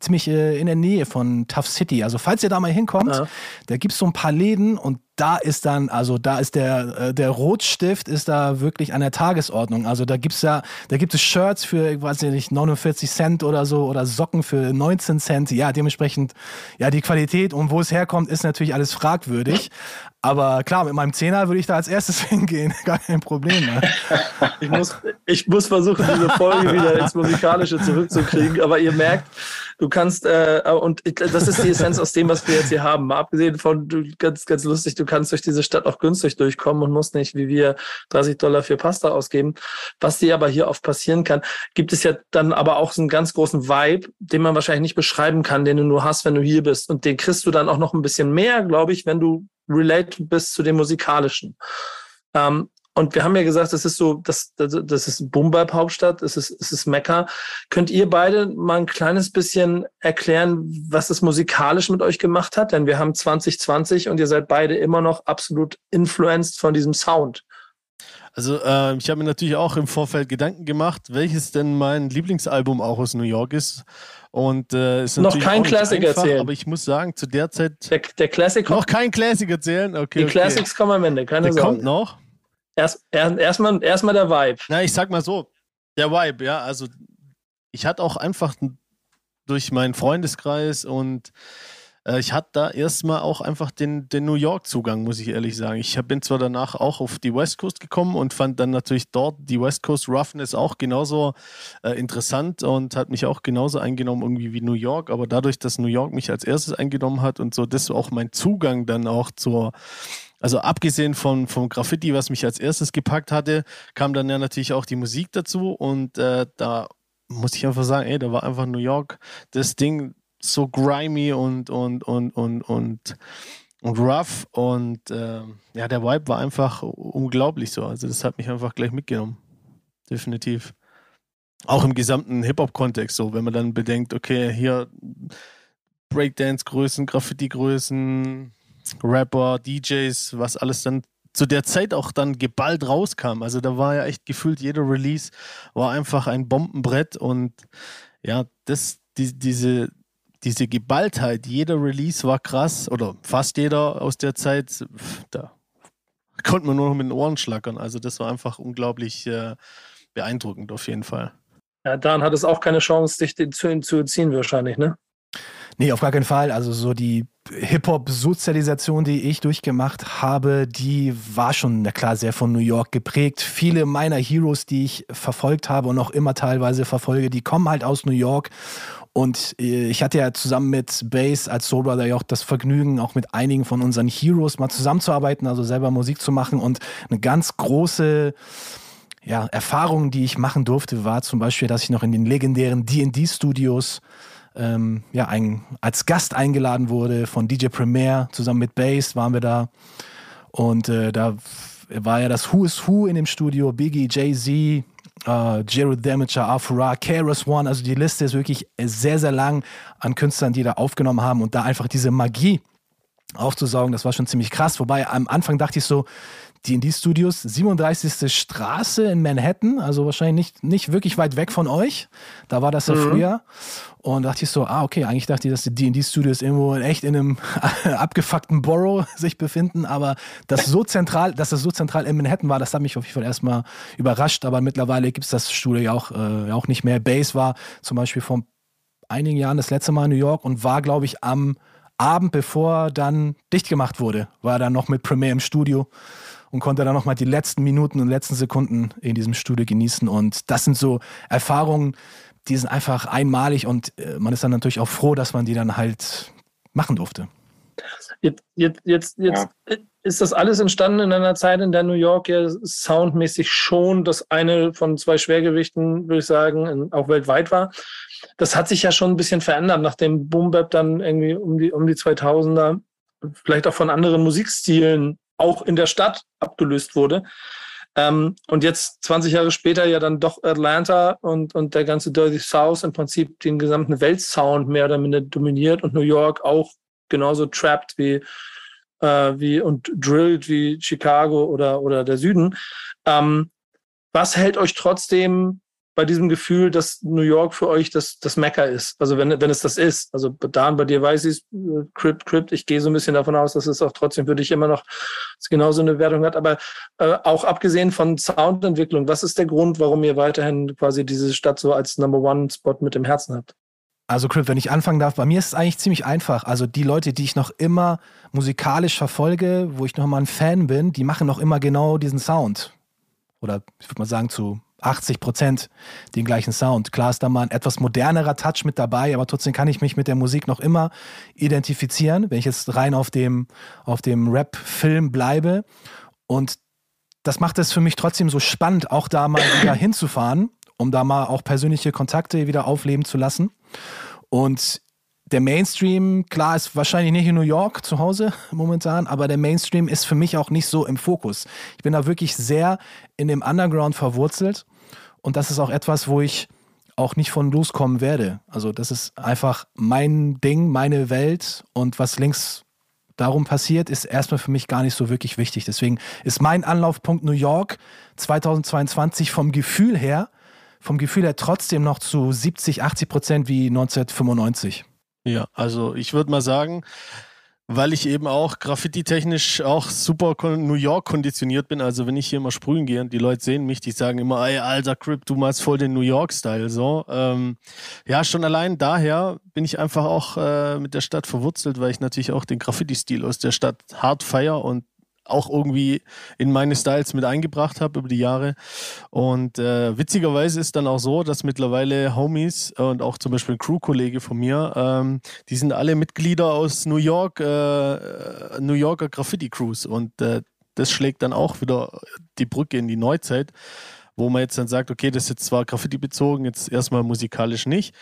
Ziemlich äh, in der Nähe von Tough City. Also, falls ihr da mal hinkommt, Ja. da gibt es so ein paar Läden und da ist dann, also da ist der, äh, der Rotstift ist da wirklich an der Tagesordnung. Also da gibt's ja, da gibt es Shirts für, ich weiß nicht, 49 Cent oder so oder Socken für 19 Cent. Ja, dementsprechend, ja, die Qualität und wo es herkommt, ist natürlich alles fragwürdig. Aber klar, mit meinem Zehner würde ich da als erstes hingehen. Gar kein Problem. Ne? ich, muss, ich muss versuchen, diese Folge wieder ins Musikalische zurückzukriegen. Aber ihr merkt, du kannst, äh, und das ist die Essenz aus dem, was wir jetzt hier haben. Mal abgesehen von, du, ganz, ganz lustig, du kannst durch diese Stadt auch günstig durchkommen und musst nicht, wie wir, 30 Dollar für Pasta ausgeben. Was dir aber hier oft passieren kann, gibt es ja dann aber auch so einen ganz großen Vibe, den man wahrscheinlich nicht beschreiben kann, den du nur hast, wenn du hier bist. Und den kriegst du dann auch noch ein bisschen mehr, glaube ich, wenn du relate bist zu dem Musikalischen. Ähm, und wir haben ja gesagt, das ist so, das, das, das ist Boom-Bap-Hauptstadt, es ist, es ist Mekka. Könnt ihr beide mal ein kleines bisschen erklären, was das musikalisch mit euch gemacht hat? Denn wir haben 2020 und ihr seid beide immer noch absolut influenced von diesem Sound. Also äh, ich habe mir natürlich auch im Vorfeld Gedanken gemacht, welches denn mein Lieblingsalbum auch aus New York ist. Und äh, ist Noch kein einfach, erzählen. Aber ich muss sagen, zu der Zeit Der, der Classic kommt, noch kein Classic erzählen. Okay, die okay. Classics kommen am Ende, keine Der Sorge. kommt noch. Erst, erst, erstmal, der Vibe. Na, ich sag mal so, der Vibe, ja, also ich hatte auch einfach durch meinen Freundeskreis und äh, ich hatte da erstmal auch einfach den, den New York-Zugang, muss ich ehrlich sagen. Ich bin zwar danach auch auf die West Coast gekommen und fand dann natürlich dort die West Coast Roughness auch genauso äh, interessant und hat mich auch genauso eingenommen irgendwie wie New York. Aber dadurch, dass New York mich als erstes eingenommen hat und so, das war auch mein Zugang dann auch zur also abgesehen von, vom Graffiti, was mich als erstes gepackt hatte, kam dann ja natürlich auch die Musik dazu und äh, da muss ich einfach sagen, ey, da war einfach New York das Ding so grimy und und und und und und rough und äh, ja, der Vibe war einfach unglaublich so. Also das hat mich einfach gleich mitgenommen. Definitiv. Auch im gesamten Hip-Hop-Kontext so, wenn man dann bedenkt, okay, hier Breakdance-Größen, Graffiti-Größen, Rapper, DJs, was alles dann zu der Zeit auch dann geballt rauskam. Also da war ja echt gefühlt, jeder Release war einfach ein Bombenbrett und ja, das, die, diese, diese Geballtheit, jeder Release war krass oder fast jeder aus der Zeit, da konnte man nur noch mit den Ohren schlackern. Also das war einfach unglaublich äh, beeindruckend auf jeden Fall. Ja, Dan hat es auch keine Chance, dich zu, zu ziehen wahrscheinlich, ne? Nee, auf gar keinen Fall. Also so die Hip-Hop-Sozialisation, die ich durchgemacht habe, die war schon, na klar, sehr von New York geprägt. Viele meiner Heroes, die ich verfolgt habe und noch immer teilweise verfolge, die kommen halt aus New York. Und äh, ich hatte ja zusammen mit Bass als Soul Brother ja auch das Vergnügen, auch mit einigen von unseren Heroes mal zusammenzuarbeiten, also selber Musik zu machen. Und eine ganz große ja, Erfahrung, die ich machen durfte, war zum Beispiel, dass ich noch in den legendären D&D-Studios ähm, ja, ein, als Gast eingeladen wurde von DJ Premier. Zusammen mit Bass waren wir da. Und äh, da war ja das Who is Who in dem Studio. Biggie, Jay-Z, Uh, Jared Damager, Afra, Keras One, also die Liste ist wirklich sehr, sehr lang an Künstlern, die da aufgenommen haben und da einfach diese Magie aufzusaugen, das war schon ziemlich krass. Wobei am Anfang dachte ich so, D&D-Studios, 37. Straße in Manhattan, also wahrscheinlich nicht, nicht wirklich weit weg von euch. Da war das ja mhm. früher. Und dachte ich so, ah, okay, eigentlich dachte ich, dass die D&D-Studios irgendwo echt in einem abgefuckten Borough sich befinden, aber das so zentral, dass das so zentral in Manhattan war, das hat mich auf jeden Fall erstmal überrascht, aber mittlerweile gibt es das Studio ja auch, äh, auch nicht mehr. Base war zum Beispiel vor einigen Jahren das letzte Mal in New York und war, glaube ich, am Abend, bevor dann dicht gemacht wurde, war er dann noch mit Premiere im Studio und konnte dann nochmal die letzten Minuten und letzten Sekunden in diesem Studio genießen. Und das sind so Erfahrungen, die sind einfach einmalig und äh, man ist dann natürlich auch froh, dass man die dann halt machen durfte. Jetzt, jetzt, jetzt, jetzt ja. ist das alles entstanden in einer Zeit, in der New York ja soundmäßig schon das eine von zwei Schwergewichten, würde ich sagen, auch weltweit war. Das hat sich ja schon ein bisschen verändert, nachdem Boom Bap dann irgendwie um die, um die 2000er vielleicht auch von anderen Musikstilen auch in der Stadt abgelöst wurde. Ähm, und jetzt 20 Jahre später ja dann doch Atlanta und, und der ganze Dirty South im Prinzip den gesamten Weltsound mehr oder minder dominiert und New York auch genauso trapped wie, äh, wie und drilled wie Chicago oder, oder der Süden. Ähm, was hält euch trotzdem bei diesem Gefühl, dass New York für euch das, das Mecca ist. Also wenn, wenn es das ist. Also Dan, bei dir weiß ich es, Crypt, Crypt, ich gehe so ein bisschen davon aus, dass es auch trotzdem für dich immer noch genauso eine Wertung hat. Aber äh, auch abgesehen von Soundentwicklung, was ist der Grund, warum ihr weiterhin quasi diese Stadt so als Number One Spot mit dem Herzen habt? Also Crypt, wenn ich anfangen darf, bei mir ist es eigentlich ziemlich einfach. Also die Leute, die ich noch immer musikalisch verfolge, wo ich noch mal ein Fan bin, die machen noch immer genau diesen Sound. Oder ich würde mal sagen zu 80 Prozent den gleichen Sound. Klar ist da mal ein etwas modernerer Touch mit dabei, aber trotzdem kann ich mich mit der Musik noch immer identifizieren, wenn ich jetzt rein auf dem, auf dem Rap-Film bleibe. Und das macht es für mich trotzdem so spannend, auch da mal wieder hinzufahren, um da mal auch persönliche Kontakte wieder aufleben zu lassen. Und der Mainstream, klar, ist wahrscheinlich nicht in New York zu Hause momentan, aber der Mainstream ist für mich auch nicht so im Fokus. Ich bin da wirklich sehr in dem Underground verwurzelt und das ist auch etwas, wo ich auch nicht von loskommen werde. Also das ist einfach mein Ding, meine Welt und was links darum passiert, ist erstmal für mich gar nicht so wirklich wichtig. Deswegen ist mein Anlaufpunkt New York 2022 vom Gefühl her, vom Gefühl her trotzdem noch zu 70, 80 Prozent wie 1995. Ja, also ich würde mal sagen, weil ich eben auch graffiti-technisch auch super New York konditioniert bin. Also wenn ich hier mal sprühen gehe und die Leute sehen mich, die sagen immer, ey, alter Crip, du machst voll den New York-Style. So, ähm, ja, schon allein daher bin ich einfach auch äh, mit der Stadt verwurzelt, weil ich natürlich auch den Graffiti-Stil aus der Stadt hart feier und auch irgendwie in meine Styles mit eingebracht habe über die Jahre. Und äh, witzigerweise ist dann auch so, dass mittlerweile Homies und auch zum Beispiel ein Crew-Kollege von mir, ähm, die sind alle Mitglieder aus New York, äh, New Yorker Graffiti-Crews. Und äh, das schlägt dann auch wieder die Brücke in die Neuzeit, wo man jetzt dann sagt, okay, das ist jetzt zwar Graffiti bezogen, jetzt erstmal musikalisch nicht.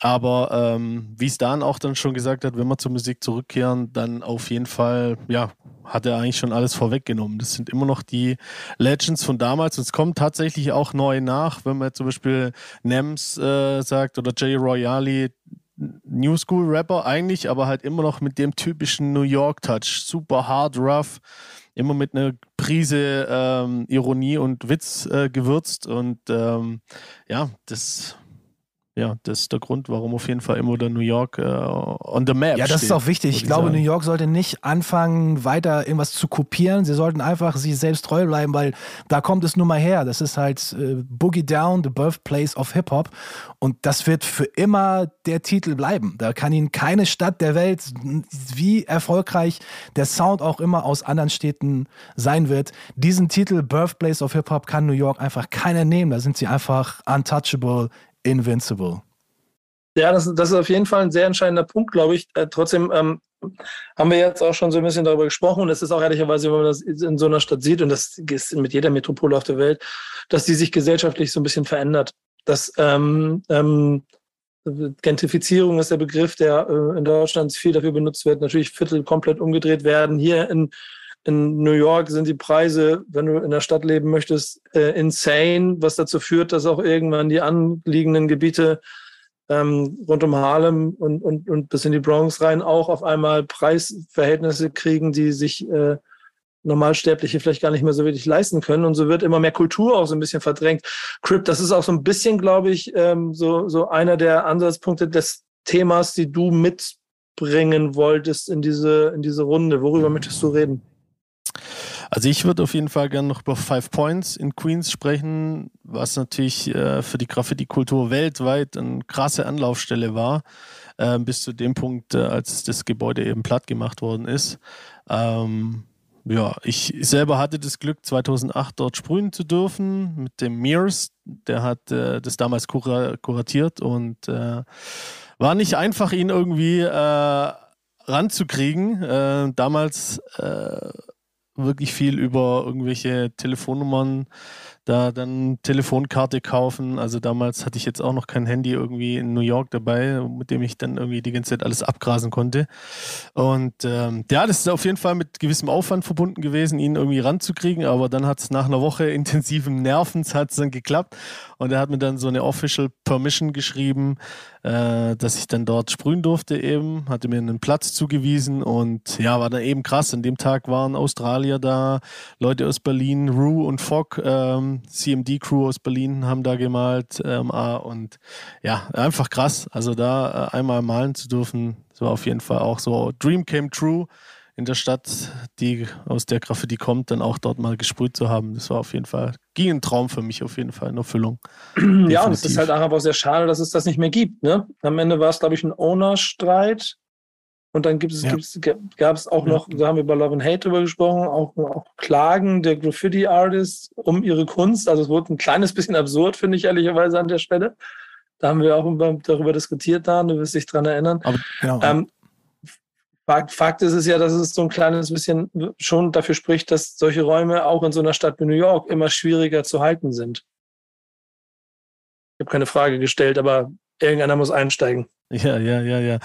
Aber ähm, wie es Dan auch dann schon gesagt hat, wenn wir zur Musik zurückkehren, dann auf jeden Fall, ja, hat er eigentlich schon alles vorweggenommen. Das sind immer noch die Legends von damals. Und es kommt tatsächlich auch neu nach, wenn man zum Beispiel Nems äh, sagt oder Jay Royale, New School Rapper eigentlich, aber halt immer noch mit dem typischen New York Touch, super hard, rough, immer mit einer Prise ähm, Ironie und Witz äh, gewürzt. Und ähm, ja, das ja, das ist der Grund, warum auf jeden Fall immer der New York äh, on the map Ja, das steht, ist auch wichtig. Ich glaube, sagen. New York sollte nicht anfangen, weiter irgendwas zu kopieren. Sie sollten einfach sich selbst treu bleiben, weil da kommt es nun mal her. Das ist halt äh, Boogie Down, the birthplace of Hip-Hop. Und das wird für immer der Titel bleiben. Da kann Ihnen keine Stadt der Welt, wie erfolgreich der Sound auch immer aus anderen Städten sein wird, diesen Titel Birthplace of Hip-Hop kann New York einfach keiner nehmen. Da sind sie einfach untouchable, invincible. Ja, das, das ist auf jeden Fall ein sehr entscheidender Punkt, glaube ich. Äh, trotzdem ähm, haben wir jetzt auch schon so ein bisschen darüber gesprochen und es ist auch ehrlicherweise, wenn man das in so einer Stadt sieht und das ist mit jeder Metropole auf der Welt, dass die sich gesellschaftlich so ein bisschen verändert. Dass ähm, ähm, Gentrifizierung ist der Begriff, der äh, in Deutschland viel dafür benutzt wird. Natürlich Viertel komplett umgedreht werden. Hier in, in New York sind die Preise, wenn du in der Stadt leben möchtest, äh, insane, was dazu führt, dass auch irgendwann die anliegenden Gebiete ähm, rund um Harlem und, und, und bis in die Bronx rein auch auf einmal Preisverhältnisse kriegen, die sich äh, Normalsterbliche vielleicht gar nicht mehr so wirklich leisten können. Und so wird immer mehr Kultur auch so ein bisschen verdrängt. Crip, das ist auch so ein bisschen, glaube ich, ähm, so, so einer der Ansatzpunkte des Themas, die du mitbringen wolltest in diese, in diese Runde. Worüber möchtest du reden? Also ich würde auf jeden Fall gerne noch über Five Points in Queens sprechen, was natürlich äh, für die Graffiti-Kultur weltweit eine krasse Anlaufstelle war, äh, bis zu dem Punkt, äh, als das Gebäude eben platt gemacht worden ist. Ähm, ja, ich selber hatte das Glück, 2008 dort sprühen zu dürfen mit dem Mears. Der hat äh, das damals kura kuratiert und äh, war nicht einfach, ihn irgendwie äh, ranzukriegen. Damals wirklich viel über irgendwelche Telefonnummern, da dann Telefonkarte kaufen. Also damals hatte ich jetzt auch noch kein Handy irgendwie in New York dabei, mit dem ich dann irgendwie die ganze Zeit alles abgrasen konnte. Und ähm, ja, das ist auf jeden Fall mit gewissem Aufwand verbunden gewesen, ihn irgendwie ranzukriegen. Aber dann hat es nach einer Woche intensiven Nervens hat's dann geklappt. Und er hat mir dann so eine Official Permission geschrieben, äh, dass ich dann dort sprühen durfte eben, hatte mir einen Platz zugewiesen und ja, war dann eben krass. An dem Tag waren Australier da, Leute aus Berlin, Rue und Fogg, ähm, CMD-Crew aus Berlin haben da gemalt ähm, und ja, einfach krass. Also da äh, einmal malen zu dürfen, das war auf jeden Fall auch so Dream came true in der Stadt, die aus der Graffiti kommt, dann auch dort mal gesprüht zu haben. Das war auf jeden Fall, ging ein Traum für mich auf jeden Fall in Erfüllung. Ja, und es ist halt auch einfach sehr schade, dass es das nicht mehr gibt. Ne? Am Ende war es, glaube ich, ein Owner-Streit. Und dann gibt es, Ja. gab es auch noch, da haben wir über Love and Hate drüber gesprochen, auch, auch Klagen der Graffiti-Artists um ihre Kunst. Also es wurde ein kleines bisschen absurd, finde ich ehrlicherweise an der Stelle. Da haben wir auch über, darüber diskutiert, da, du wirst dich dran erinnern. Genau. Ähm, Fakt, Fakt ist es ja, dass es so ein kleines bisschen schon dafür spricht, dass solche Räume auch in so einer Stadt wie New York immer schwieriger zu halten sind. Ich habe keine Frage gestellt, aber irgendeiner muss einsteigen. Ja, ja, ja, ja.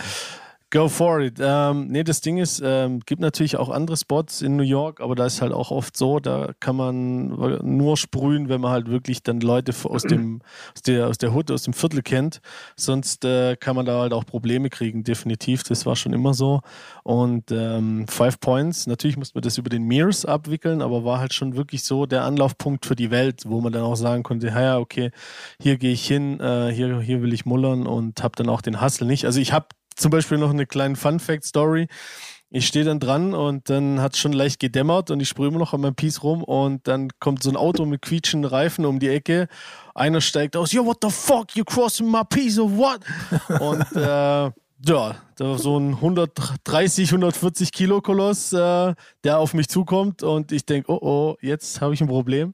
Go for it. Ähm, nee, das Ding ist, ähm, gibt natürlich auch andere Spots in New York, aber da ist halt auch oft so, da kann man nur sprühen, wenn man halt wirklich dann Leute aus dem, aus der, aus der Hut, aus dem Viertel kennt. Sonst äh, kann man da halt auch Probleme kriegen, definitiv. Das war schon immer so. Und ähm, Five Points, natürlich musste man das über den Mears abwickeln, aber war halt schon wirklich so der Anlaufpunkt für die Welt, wo man dann auch sagen konnte, ja, okay, hier gehe ich hin, äh, hier, hier will ich mullern und habe dann auch den Hustle nicht. Also ich habe zum Beispiel noch eine kleine Fun-Fact-Story. ich stehe dann dran und dann hat es schon leicht gedämmert und ich sprühe immer noch an meinem Piece rum und dann kommt so ein Auto mit quietschenden Reifen um die Ecke. Einer steigt aus, yo, what the fuck, you crossing my piece of what? und äh, ja, da so ein 130, 140 Kilo Koloss, äh, der auf mich zukommt und ich denke, oh oh, jetzt habe ich ein Problem.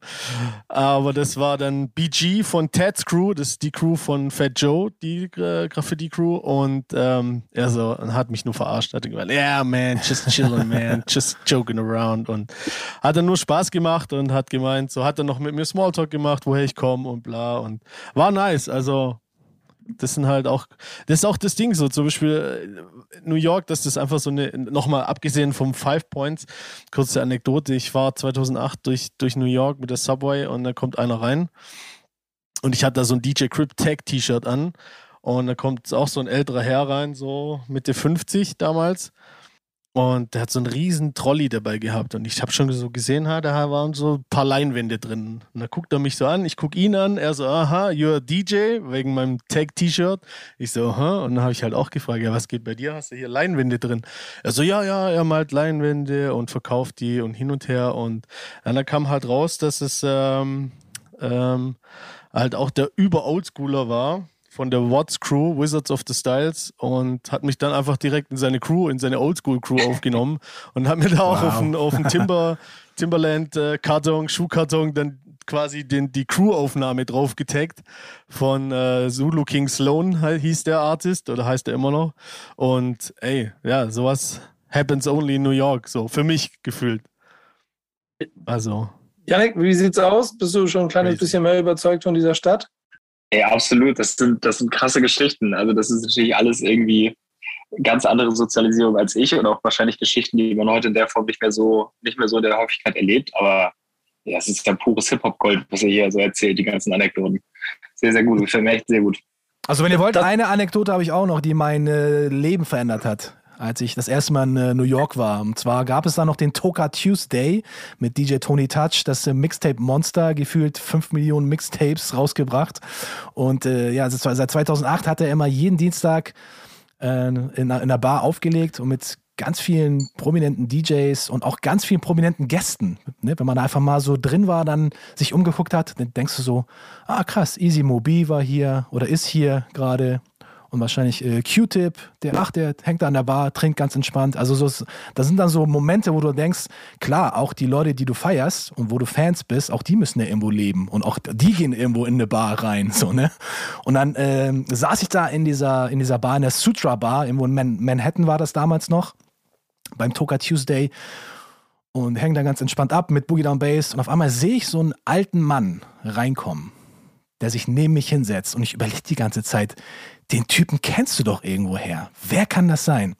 Aber das war dann BG von Ted's Crew, das ist die Crew von Fat Joe, die äh, Graffiti-Crew. Und ähm, er so, hat mich nur verarscht, hat gesagt, yeah man, just chilling man, just joking around. Und hat dann nur Spaß gemacht und hat gemeint, so hat er noch mit mir Smalltalk gemacht, woher ich komme und bla. Und war nice, also das sind halt auch, das ist auch das Ding so, zum Beispiel äh, New York, das einfach so eine, nochmal abgesehen vom Five Points, kurze Anekdote, ich war 2008 durch, durch New York mit der Subway und da kommt einer rein und ich hatte da so ein DJ Crip Tag T-Shirt an und da kommt auch so ein älterer Herr rein, so Mitte 50 damals und der hat so einen riesen Trolley dabei gehabt. Und ich habe schon so gesehen, da waren so ein paar Leinwände drin. Und da guckt er mich so an, ich gucke ihn an, er so, aha, you're a DJ, wegen meinem Tag-T-Shirt. Ich so, aha. Und dann habe ich halt auch gefragt, ja, was geht bei dir? Hast du hier Leinwände drin? Er so, ja, ja, er malt Leinwände und verkauft die und hin und her. Und dann kam halt raus, dass es ähm, ähm, halt auch der Über-Oldschooler war von der Watts Crew, Wizards of the Styles, und hat mich dann einfach direkt in seine Crew, in seine Oldschool Crew aufgenommen und hat mir da auch auf den, auf den Timber, Timberland äh, Karton, Schuhkarton dann quasi den, die Crew-Aufnahme drauf getaggt von äh, Zulu King Sloan, hieß der Artist oder heißt er immer noch. Und ey, ja, sowas happens only in New York, so für mich gefühlt. Also. Janik, wie sieht's aus? Bist du schon ein kleines bisschen mehr überzeugt von dieser Stadt? Ja, absolut. Das sind, das sind krasse Geschichten. Also das ist natürlich alles irgendwie ganz andere Sozialisierung als ich und auch wahrscheinlich Geschichten, die man heute in der Form nicht mehr so, nicht mehr so in der Häufigkeit erlebt. Aber ja, es ist ja pures Hip-Hop-Gold, was er hier so erzählt, die ganzen Anekdoten. Sehr, sehr gut. Gefällt mir echt sehr gut. Also wenn ihr wollt, eine Anekdote habe ich auch noch, die mein äh, Leben verändert hat als ich das erste Mal in äh, New York war. Und zwar gab es da noch den Toka Tuesday mit DJ Tony Touch, das äh, Mixtape Monster, gefühlt 5 Millionen Mixtapes rausgebracht. Und äh, ja, seit 2008 hat er immer jeden Dienstag äh, in, in einer Bar aufgelegt und mit ganz vielen prominenten DJs und auch ganz vielen prominenten Gästen. Ne? Wenn man da einfach mal so drin war, dann sich umgeguckt hat, dann denkst du so, ah krass, Easy Mobi war hier oder ist hier gerade und wahrscheinlich äh, Q-Tip, der, ach, der hängt da an der Bar, trinkt ganz entspannt. Also so, das sind dann so Momente, wo du denkst, klar, auch die Leute, die du feierst und wo du Fans bist, auch die müssen ja irgendwo leben und auch die gehen irgendwo in eine Bar rein, so, ne? Und dann ähm, saß ich da in dieser, in dieser Bar, in der Sutra Bar, irgendwo in Man Manhattan war das damals noch, beim Toka Tuesday und hänge da ganz entspannt ab mit Boogie Down Bass und auf einmal sehe ich so einen alten Mann reinkommen, der sich neben mich hinsetzt und ich überlege die ganze Zeit, den Typen kennst du doch irgendwoher. Wer kann das sein?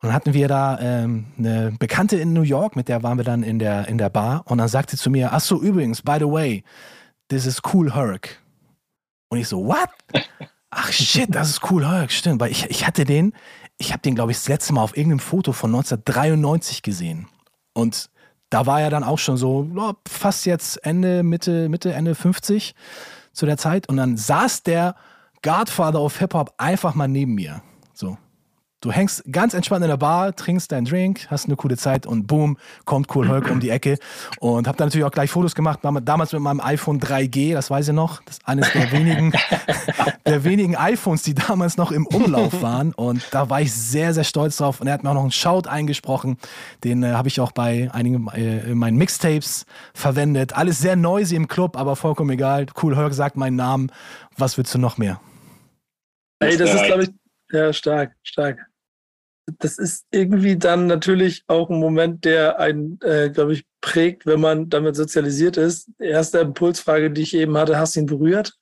Und dann hatten wir da ähm, eine Bekannte in New York, mit der waren wir dann in der, in der Bar. Und dann sagt sie zu mir, ach so, übrigens, by the way, this is Cool Herc. Und ich so, what? Ach shit, das ist Cool Herc, stimmt. Weil ich, ich hatte den, ich habe den, glaube ich, das letzte Mal auf irgendeinem Foto von 1993 gesehen. Und da war er dann auch schon so, oh, fast jetzt Ende, Mitte, Mitte, Ende 50 zu der Zeit. Und dann saß der Godfather of Hip-Hop einfach mal neben mir. So. Du hängst ganz entspannt in der Bar, trinkst deinen Drink, hast eine coole Zeit und boom, kommt Cool Hulk um die Ecke. Und hab dann natürlich auch gleich Fotos gemacht, damals mit meinem iPhone 3G, das weiß ich noch. Das ist eines der wenigen, der wenigen iPhones, die damals noch im Umlauf waren. Und da war ich sehr, sehr stolz drauf. Und er hat mir auch noch einen Shout eingesprochen. Den äh, habe ich auch bei einigen äh, meinen Mixtapes verwendet. Alles sehr noisy im Club, aber vollkommen egal. Cool Hulk sagt meinen Namen. Was willst du noch mehr? Ey, das ist, glaube ich, ja, stark, stark. Das ist irgendwie dann natürlich auch ein Moment, der einen, äh, glaube ich, prägt, wenn man damit sozialisiert ist. Erste Impulsfrage, die ich eben hatte, hast du ihn berührt?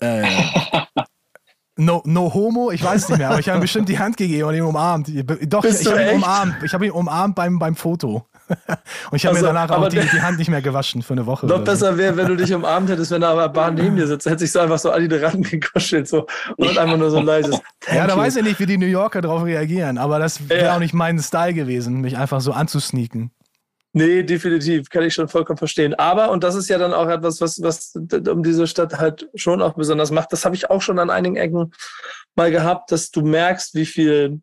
Äh, no, no homo, ich weiß nicht mehr, aber ich habe ihm bestimmt die Hand gegeben und ihn umarmt. Doch, Bist ich, ich habe ihn umarmt. Ich habe ihn umarmt beim, beim Foto. Und ich habe also, mir danach auch die, die, Hand nicht mehr gewaschen für eine Woche. Noch besser wäre, wenn du dich umarmt hättest, wenn er aber Bahn neben dir sitzt. Hätte sich so einfach so an die Rand gekuschelt so, und einfach nur so ein leises. ja, da weiß ich nicht, wie die New Yorker darauf reagieren, aber das wäre ja. auch nicht mein Style gewesen, mich einfach so anzusneaken. Nee, definitiv, kann ich schon vollkommen verstehen. Aber, und das ist ja dann auch etwas, was, was um diese Stadt halt schon auch besonders macht, das habe ich auch schon an einigen Ecken mal gehabt, dass du merkst, wie viel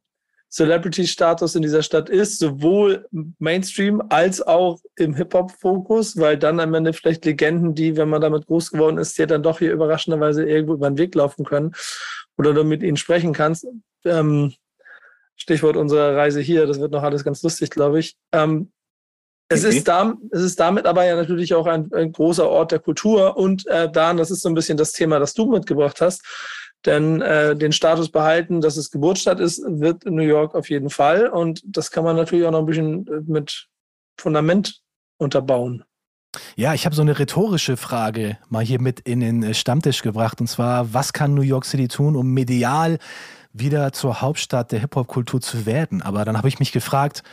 Celebrity-Status in dieser Stadt ist, sowohl Mainstream als auch im Hip-Hop-Fokus, weil dann am Ende vielleicht Legenden, die, wenn man damit groß geworden ist, dir dann doch hier überraschenderweise irgendwo über den Weg laufen können oder du mit ihnen sprechen kannst. Ähm, Stichwort unserer Reise hier, das wird noch alles ganz lustig, glaube ich. Ähm, es, ist da, es ist damit aber ja natürlich auch ein, ein großer Ort der Kultur und äh, Dan, das ist so ein bisschen das Thema, das du mitgebracht hast, denn äh, den Status behalten, dass es Geburtsstadt ist, wird in New York auf jeden Fall. Und das kann man natürlich auch noch ein bisschen äh, mit Fundament unterbauen. Ja, ich habe so eine rhetorische Frage mal hier mit in den äh, Stammtisch gebracht. Und zwar, was kann New York City tun, um medial wieder zur Hauptstadt der Hip-Hop-Kultur zu werden? Aber dann habe ich mich gefragt,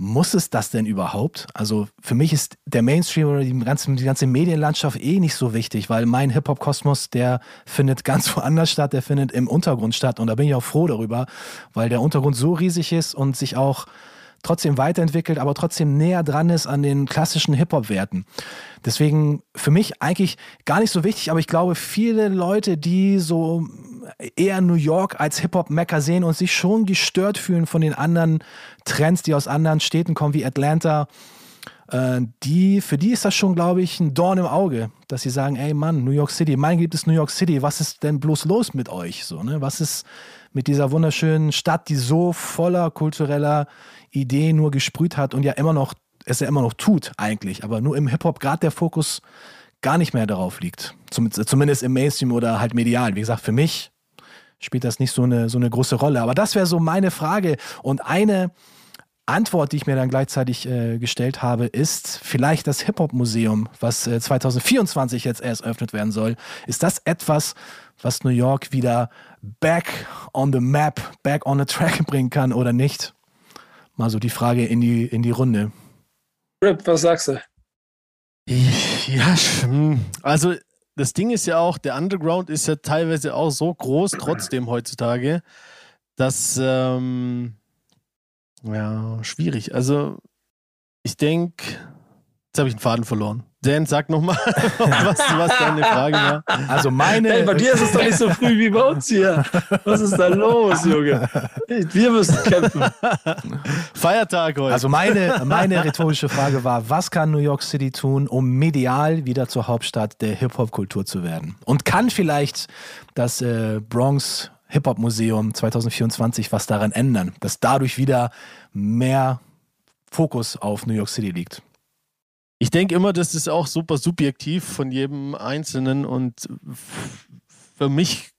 muss es das denn überhaupt? Also für mich ist der Mainstream oder die ganze, die ganze Medienlandschaft eh nicht so wichtig, weil mein Hip-Hop-Kosmos, der findet ganz woanders statt, der findet im Untergrund statt. Und da bin ich auch froh darüber, weil der Untergrund so riesig ist und sich auch trotzdem weiterentwickelt, aber trotzdem näher dran ist an den klassischen Hip-Hop-Werten. Deswegen für mich eigentlich gar nicht so wichtig, aber ich glaube, viele Leute, die so eher New York als Hip-Hop-Mecker sehen und sich schon gestört fühlen von den anderen Trends, die aus anderen Städten kommen, wie Atlanta, äh, die, für die ist das schon, glaube ich, ein Dorn im Auge, dass sie sagen, ey Mann, New York City, mein gibt es New York City, was ist denn bloß los mit euch? So, ne? Was ist mit dieser wunderschönen Stadt, die so voller kultureller Ideen nur gesprüht hat und ja immer noch, es ja immer noch tut eigentlich, aber nur im Hip-Hop gerade der Fokus gar nicht mehr darauf liegt. Zumindest im Mainstream oder halt medial. Wie gesagt, für mich spielt das nicht so eine, so eine große Rolle. Aber das wäre so meine Frage. Und eine Antwort, die ich mir dann gleichzeitig äh, gestellt habe, ist vielleicht das Hip-Hop-Museum, was äh, 2024 jetzt erst eröffnet werden soll. Ist das etwas, was New York wieder back on the map, back on the track bringen kann oder nicht? Mal so die Frage in die, in die Runde. Rip, was sagst du? Ja, hm. also das Ding ist ja auch, der Underground ist ja teilweise auch so groß, trotzdem heutzutage, dass, ähm, ja, schwierig. Also, ich denke, jetzt habe ich einen Faden verloren. Dan, sag nochmal, was, was deine Frage war. Also meine. Hey, bei dir ist es doch nicht so früh wie bei uns hier. Was ist da los, Junge? Wir müssen kämpfen. Feiertag heute. Also meine, meine rhetorische Frage war, was kann New York City tun, um medial wieder zur Hauptstadt der Hip-Hop-Kultur zu werden? Und kann vielleicht das äh, Bronx Hip-Hop-Museum 2024 was daran ändern, dass dadurch wieder mehr Fokus auf New York City liegt? Ich denke immer, das ist auch super subjektiv von jedem Einzelnen und für mich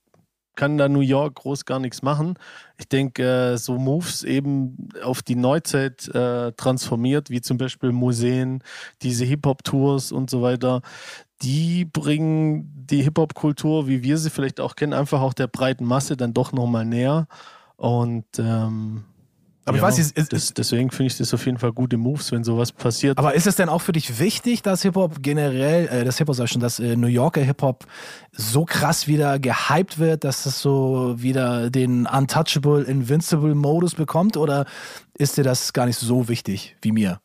kann da New York groß gar nichts machen. Ich denke, äh, so Moves eben auf die Neuzeit äh, transformiert, wie zum Beispiel Museen, diese Hip-Hop-Tours und so weiter, die bringen die Hip-Hop-Kultur, wie wir sie vielleicht auch kennen, einfach auch der breiten Masse dann doch nochmal näher. Und ähm, aber ja, ich weiß nicht, ist, das, deswegen finde ich das auf jeden Fall gute Moves, wenn sowas passiert. Aber ist es denn auch für dich wichtig, dass Hip-Hop generell, äh, das Hip-Hop sag ich schon, dass äh, New Yorker Hip-Hop so krass wieder gehypt wird, dass es so wieder den Untouchable, Invincible Modus bekommt? Oder ist dir das gar nicht so wichtig wie mir?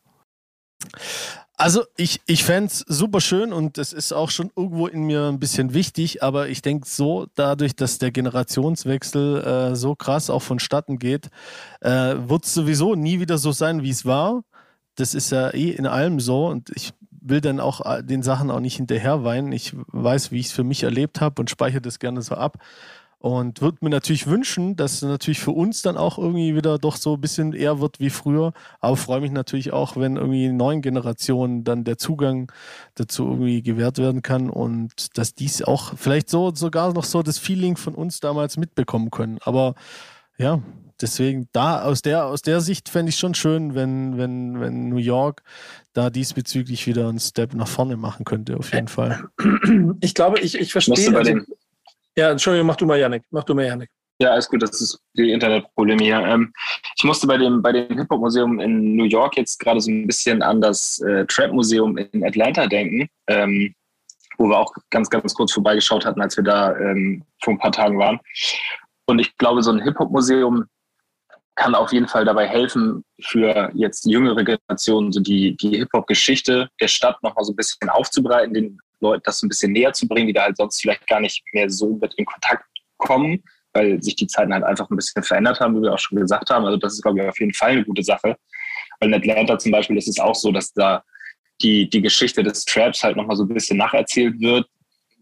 Also ich, ich fände es super schön und es ist auch schon irgendwo in mir ein bisschen wichtig, aber ich denke so, dadurch, dass der Generationswechsel äh, so krass auch vonstatten geht, äh, wird es sowieso nie wieder so sein, wie es war. Das ist ja eh in allem so und ich will dann auch äh, den Sachen auch nicht hinterher weinen. Ich weiß, wie ich es für mich erlebt habe und speichere das gerne so ab. Und würde mir natürlich wünschen, dass es natürlich für uns dann auch irgendwie wieder doch so ein bisschen eher wird wie früher. Aber freue mich natürlich auch, wenn irgendwie neuen Generationen dann der Zugang dazu irgendwie gewährt werden kann und dass dies auch vielleicht so sogar noch so das Feeling von uns damals mitbekommen können. Aber ja, deswegen da aus der aus der Sicht fände ich schon schön, wenn wenn wenn New York da diesbezüglich wieder einen Step nach vorne machen könnte auf jeden Fall. Ich glaube, ich ich verstehe. Also, ja, Entschuldigung, mach du mal, Janik. Mach du mal, Janik. Ja, alles gut, das ist die Internetprobleme hier. Ähm, ich musste bei dem, bei dem Hip-Hop-Museum in New York jetzt gerade so ein bisschen an das äh, Trap-Museum in Atlanta denken, ähm, wo wir auch ganz, ganz kurz vorbeigeschaut hatten, als wir da ähm, vor ein paar Tagen waren. Und ich glaube, so ein Hip-Hop-Museum kann auf jeden Fall dabei helfen, für jetzt jüngere Generationen so die, die Hip-Hop-Geschichte der Stadt nochmal so ein bisschen aufzubereiten, den Leuten das ein bisschen näher zu bringen, die da halt sonst vielleicht gar nicht mehr so mit in Kontakt kommen, weil sich die Zeiten halt einfach ein bisschen verändert haben, wie wir auch schon gesagt haben. Also das ist, glaube ich, auf jeden Fall eine gute Sache. Weil in Atlanta zum Beispiel ist es auch so, dass da die, die Geschichte des Traps halt nochmal so ein bisschen nacherzählt wird.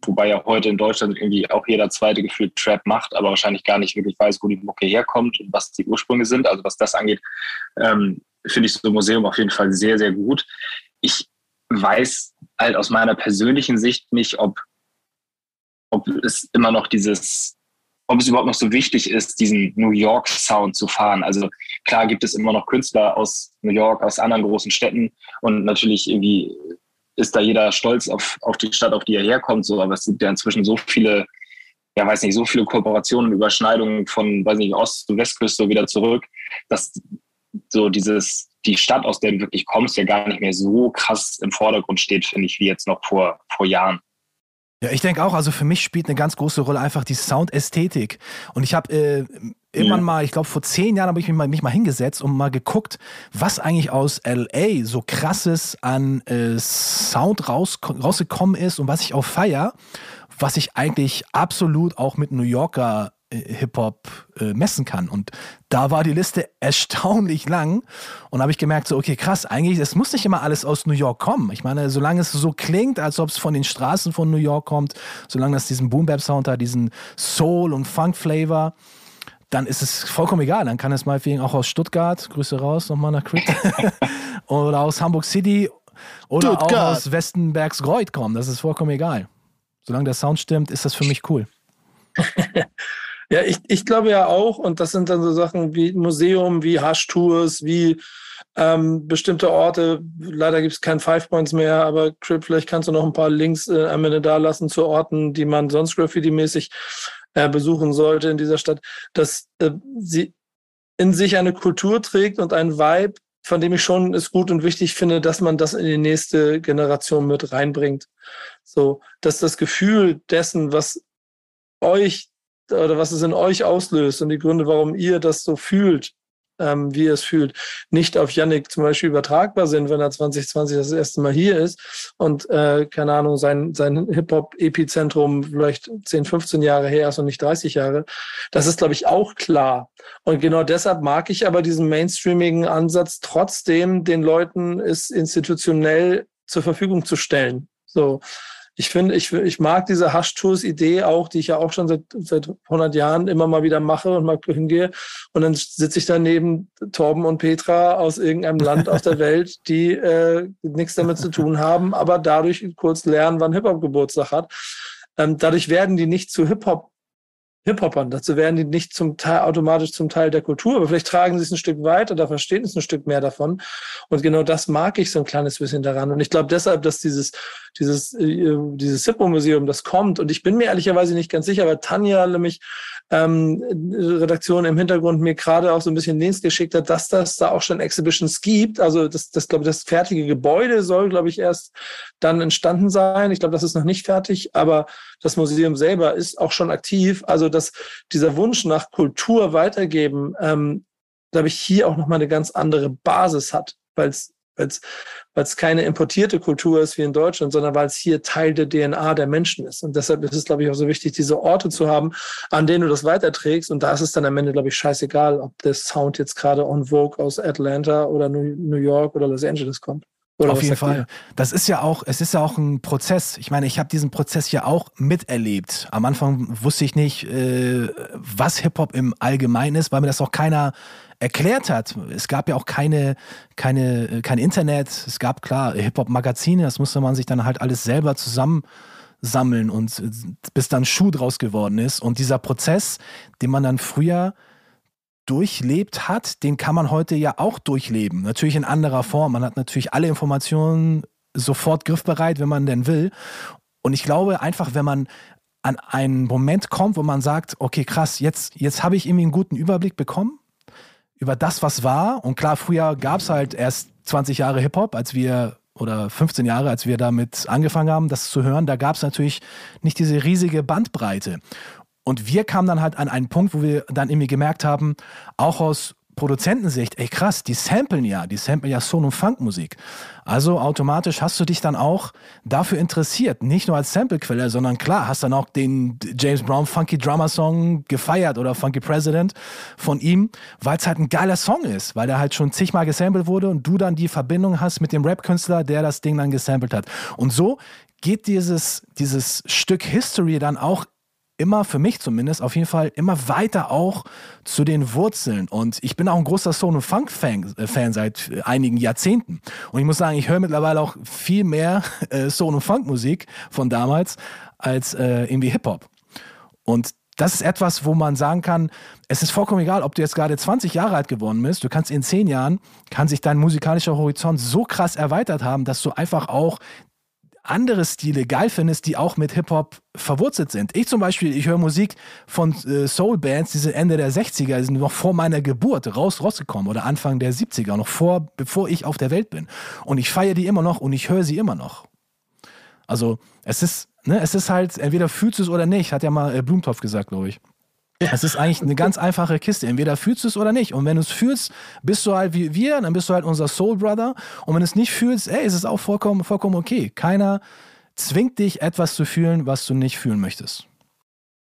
Wobei ja heute in Deutschland irgendwie auch jeder zweite gefühlt Trap macht, aber wahrscheinlich gar nicht wirklich weiß, wo die Mucke herkommt und was die Ursprünge sind. Also was das angeht, ähm, finde ich so ein Museum auf jeden Fall sehr, sehr gut. Ich weiß halt aus meiner persönlichen Sicht nicht, ob, ob es immer noch dieses, ob es überhaupt noch so wichtig ist, diesen New York Sound zu fahren. Also klar gibt es immer noch Künstler aus New York, aus anderen großen Städten und natürlich irgendwie ist da jeder stolz auf, auf die Stadt, auf die er herkommt, so, aber es sind ja inzwischen so viele, ja weiß nicht, so viele Kooperationen, Überschneidungen von, weiß nicht, Ost- zu Westküste wieder zurück, dass so dieses, die Stadt, aus der du wirklich kommst, ja gar nicht mehr so krass im Vordergrund steht, finde ich, wie jetzt noch vor, vor Jahren. Ja, ich denke auch, also für mich spielt eine ganz große Rolle einfach die Soundästhetik. Und ich habe äh, irgendwann mal, ich glaube vor zehn Jahren habe ich mich mal, mich mal hingesetzt und mal geguckt, was eigentlich aus LA so krasses an äh, Sound raus, rausgekommen ist und was ich auch feier, was ich eigentlich absolut auch mit New Yorker Hip-Hop äh, messen kann. Und da war die Liste erstaunlich lang. Und habe ich gemerkt, so, okay, krass, eigentlich, es muss nicht immer alles aus New York kommen. Ich meine, solange es so klingt, als ob es von den Straßen von New York kommt, solange das diesen Boom-Bap-Sound hat, diesen Soul- und Funk-Flavor, dann ist es vollkommen egal. Dann kann es meinetwegen auch aus Stuttgart, Grüße raus nochmal nach Crit, oder aus Hamburg City oder Stuttgart. auch aus Westenbergsgreuth kommen. Das ist vollkommen egal. Solange der Sound stimmt, ist das für mich cool. Ja, ich, ich glaube ja auch, und das sind dann so Sachen wie Museum, wie Hash-Tours, wie ähm, bestimmte Orte. Leider gibt es kein Five Points mehr, aber Crip, vielleicht kannst du noch ein paar Links äh, am Ende da lassen zu Orten, die man sonst Graffiti-mäßig äh, besuchen sollte in dieser Stadt, dass äh, sie in sich eine Kultur trägt und ein Vibe, von dem ich schon es gut und wichtig finde, dass man das in die nächste Generation mit reinbringt. So, dass das Gefühl dessen, was euch oder was es in euch auslöst und die Gründe, warum ihr das so fühlt, ähm, wie ihr es fühlt, nicht auf Yannick zum Beispiel übertragbar sind, wenn er 2020 das erste Mal hier ist und, äh, keine Ahnung, sein, sein Hip-Hop-Epizentrum vielleicht 10, 15 Jahre her ist und nicht 30 Jahre. Das ist, glaube ich, auch klar. Und genau deshalb mag ich aber diesen mainstreamigen Ansatz trotzdem, den Leuten es institutionell zur Verfügung zu stellen. So, ich finde, ich, ich mag diese Hash-Tours-Idee auch, die ich ja auch schon seit, seit 100 Jahren immer mal wieder mache und mal hingehe. Und dann sitze ich da neben Torben und Petra aus irgendeinem Land auf der Welt, die äh, nichts damit zu tun haben, aber dadurch kurz lernen, wann Hip-Hop Geburtstag hat. Ähm, dadurch werden die nicht zu Hip-Hop Hip-Hopern. Dazu werden die nicht zum Teil automatisch zum Teil der Kultur, aber vielleicht tragen sie es ein Stück weiter, da verstehen es ein Stück mehr davon. Und genau das mag ich so ein kleines bisschen daran. Und ich glaube deshalb, dass dieses, dieses, äh, dieses Hippo-Museum, das kommt. Und ich bin mir ehrlicherweise nicht ganz sicher, weil Tanja nämlich ähm, Redaktion im Hintergrund mir gerade auch so ein bisschen Dienst geschickt hat, dass das da auch schon Exhibitions gibt. Also das, das glaube ich, das fertige Gebäude soll, glaube ich, erst dann entstanden sein. Ich glaube, das ist noch nicht fertig, aber das Museum selber ist auch schon aktiv. Also dass dieser Wunsch nach Kultur weitergeben, ähm, glaube ich, hier auch nochmal eine ganz andere Basis hat, weil es weil es keine importierte Kultur ist wie in Deutschland, sondern weil es hier Teil der DNA der Menschen ist. Und deshalb ist es, glaube ich, auch so wichtig, diese Orte zu haben, an denen du das weiterträgst. Und da ist es dann am Ende, glaube ich, scheißegal, ob der Sound jetzt gerade on Vogue aus Atlanta oder New York oder Los Angeles kommt. Oder Auf jeden? Fall. Das ist ja auch, es ist ja auch ein Prozess. Ich meine, ich habe diesen Prozess ja auch miterlebt. Am Anfang wusste ich nicht, äh, was Hip-Hop im Allgemeinen ist, weil mir das auch keiner erklärt hat. Es gab ja auch keine, keine, äh, kein Internet. Es gab klar Hip-Hop-Magazine, das musste man sich dann halt alles selber zusammensammeln und äh, bis dann Schuh draus geworden ist. Und dieser Prozess, den man dann früher durchlebt hat, den kann man heute ja auch durchleben. Natürlich in anderer Form. Man hat natürlich alle Informationen sofort griffbereit, wenn man denn will. Und ich glaube einfach, wenn man an einen Moment kommt, wo man sagt, okay, krass, jetzt, jetzt habe ich irgendwie einen guten Überblick bekommen über das, was war. Und klar, früher gab es halt erst 20 Jahre Hip-Hop, als wir, oder 15 Jahre, als wir damit angefangen haben, das zu hören. Da gab es natürlich nicht diese riesige Bandbreite. Und wir kamen dann halt an einen Punkt, wo wir dann irgendwie gemerkt haben, auch aus Produzentensicht, ey krass, die samplen ja, die samplen ja Soul- und Funkmusik. Also automatisch hast du dich dann auch dafür interessiert, nicht nur als Samplequelle, sondern klar, hast dann auch den James Brown Funky Drummer Song gefeiert oder Funky President von ihm, weil es halt ein geiler Song ist, weil der halt schon zigmal gesampelt wurde und du dann die Verbindung hast mit dem Rap-Künstler, der das Ding dann gesampelt hat. Und so geht dieses, dieses Stück History dann auch immer, für mich zumindest, auf jeden Fall immer weiter auch zu den Wurzeln. Und ich bin auch ein großer Soul- und Funk-Fan äh, seit einigen Jahrzehnten. Und ich muss sagen, ich höre mittlerweile auch viel mehr äh, Soul- und Funk-Musik von damals als äh, irgendwie Hip-Hop. Und das ist etwas, wo man sagen kann, es ist vollkommen egal, ob du jetzt gerade 20 Jahre alt geworden bist, du kannst in 10 Jahren, kann sich dein musikalischer Horizont so krass erweitert haben, dass du einfach auch andere Stile geil findest, die auch mit Hip-Hop verwurzelt sind. Ich zum Beispiel, ich höre Musik von äh, Soul-Bands, die sind Ende der 60er, die sind noch vor meiner Geburt raus, rausgekommen oder Anfang der 70er, noch vor, bevor ich auf der Welt bin. Und ich feiere die immer noch und ich höre sie immer noch. Also es ist, ne, es ist halt, entweder fühlst du es oder nicht, hat ja mal äh, Blumentopf gesagt, glaube ich. Es ist eigentlich eine ganz einfache Kiste. Entweder fühlst du es oder nicht. Und wenn du es fühlst, bist du halt wie wir, dann bist du halt unser Soul Brother. Und wenn du es nicht fühlst, ey, ist es auch vollkommen, vollkommen okay. Keiner zwingt dich, etwas zu fühlen, was du nicht fühlen möchtest.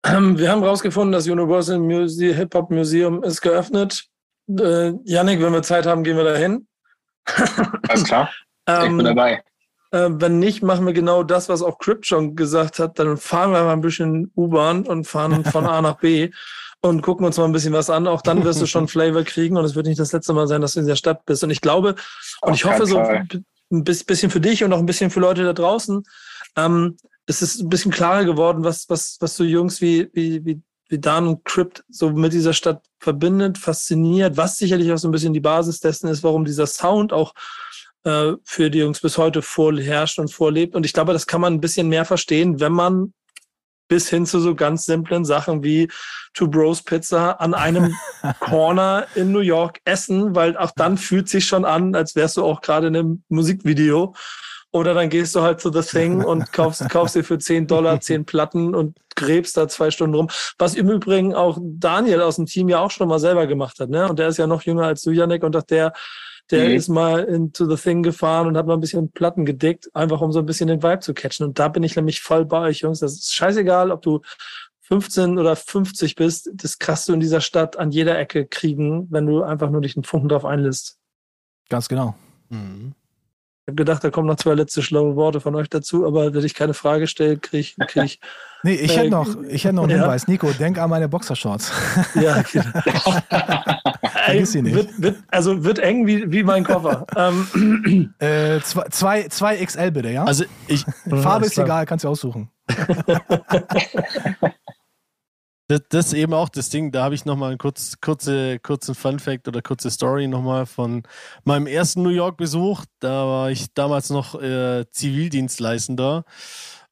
Ähm, wir haben herausgefunden, das Universal Muse Hip Hop Museum ist geöffnet. Äh, Yannick, wenn wir Zeit haben, gehen wir dahin. Alles klar. ich Ähm, bin dabei. Äh, wenn nicht, machen wir genau das, was auch Crypt schon gesagt hat. Dann fahren wir mal ein bisschen U-Bahn und fahren von A nach B und gucken uns mal ein bisschen was an. Auch dann wirst du schon Flavor kriegen und es wird nicht das letzte Mal sein, dass du in der Stadt bist. Und ich glaube, und Auf ich hoffe so ein bis- bisschen für dich und auch ein bisschen für Leute da draußen, ähm, es ist ein bisschen klarer geworden, was, was, was so Jungs wie, wie, wie, wie Dan und Crypt so mit dieser Stadt verbindet, fasziniert, was sicherlich auch so ein bisschen die Basis dessen ist, warum dieser Sound auch äh, für die Jungs bis heute vorherrscht und vorlebt. Und ich glaube, das kann man ein bisschen mehr verstehen, wenn man bis hin zu so ganz simplen Sachen wie Two Bros Pizza an einem Corner in New York essen, weil auch dann fühlt sich schon an, als wärst du auch gerade in einem Musikvideo. Oder dann gehst du halt zu The Thing und kaufst, kaufst dir für 10 Dollar 10 Platten und gräbst da zwei Stunden rum. Was im Übrigen auch Daniel aus dem Team ja auch schon mal selber gemacht hat. Ne? Und der ist ja noch jünger als du, Janik, und auch der, der Mhm. ist mal into The Thing gefahren und hat mal ein bisschen Platten gedickt, einfach um so ein bisschen den Vibe zu catchen. Und da bin ich nämlich voll bei euch, Jungs. Das ist scheißegal, ob du 15 oder 50 bist. Das kannst du in dieser Stadt an jeder Ecke kriegen, wenn du einfach nur dich einen Funken drauf einlässt. Ganz genau. Mhm. Ich habe gedacht, da kommen noch zwei letzte schlaue Worte von euch dazu, aber wenn ich keine Frage stelle, kriege ich, krieg ich Nee, ich Äh, hätte noch, ich hätte noch einen ja. Hinweis. Nico, denk an meine Boxershorts. ja, Vergiss sie nicht. Wird, wird, also wird eng wie, wie mein Koffer. ähm, Äh, zwei, zwei, zwei XL bitte, ja? Also ich, Farbe alles ist egal, kannst du aussuchen. Das, das ist eben auch das Ding, da habe ich nochmal einen kurz, kurze, kurzen Fun-Fact oder kurze Story nochmal von meinem ersten New York-Besuch. Da war ich damals noch äh, Zivildienstleistender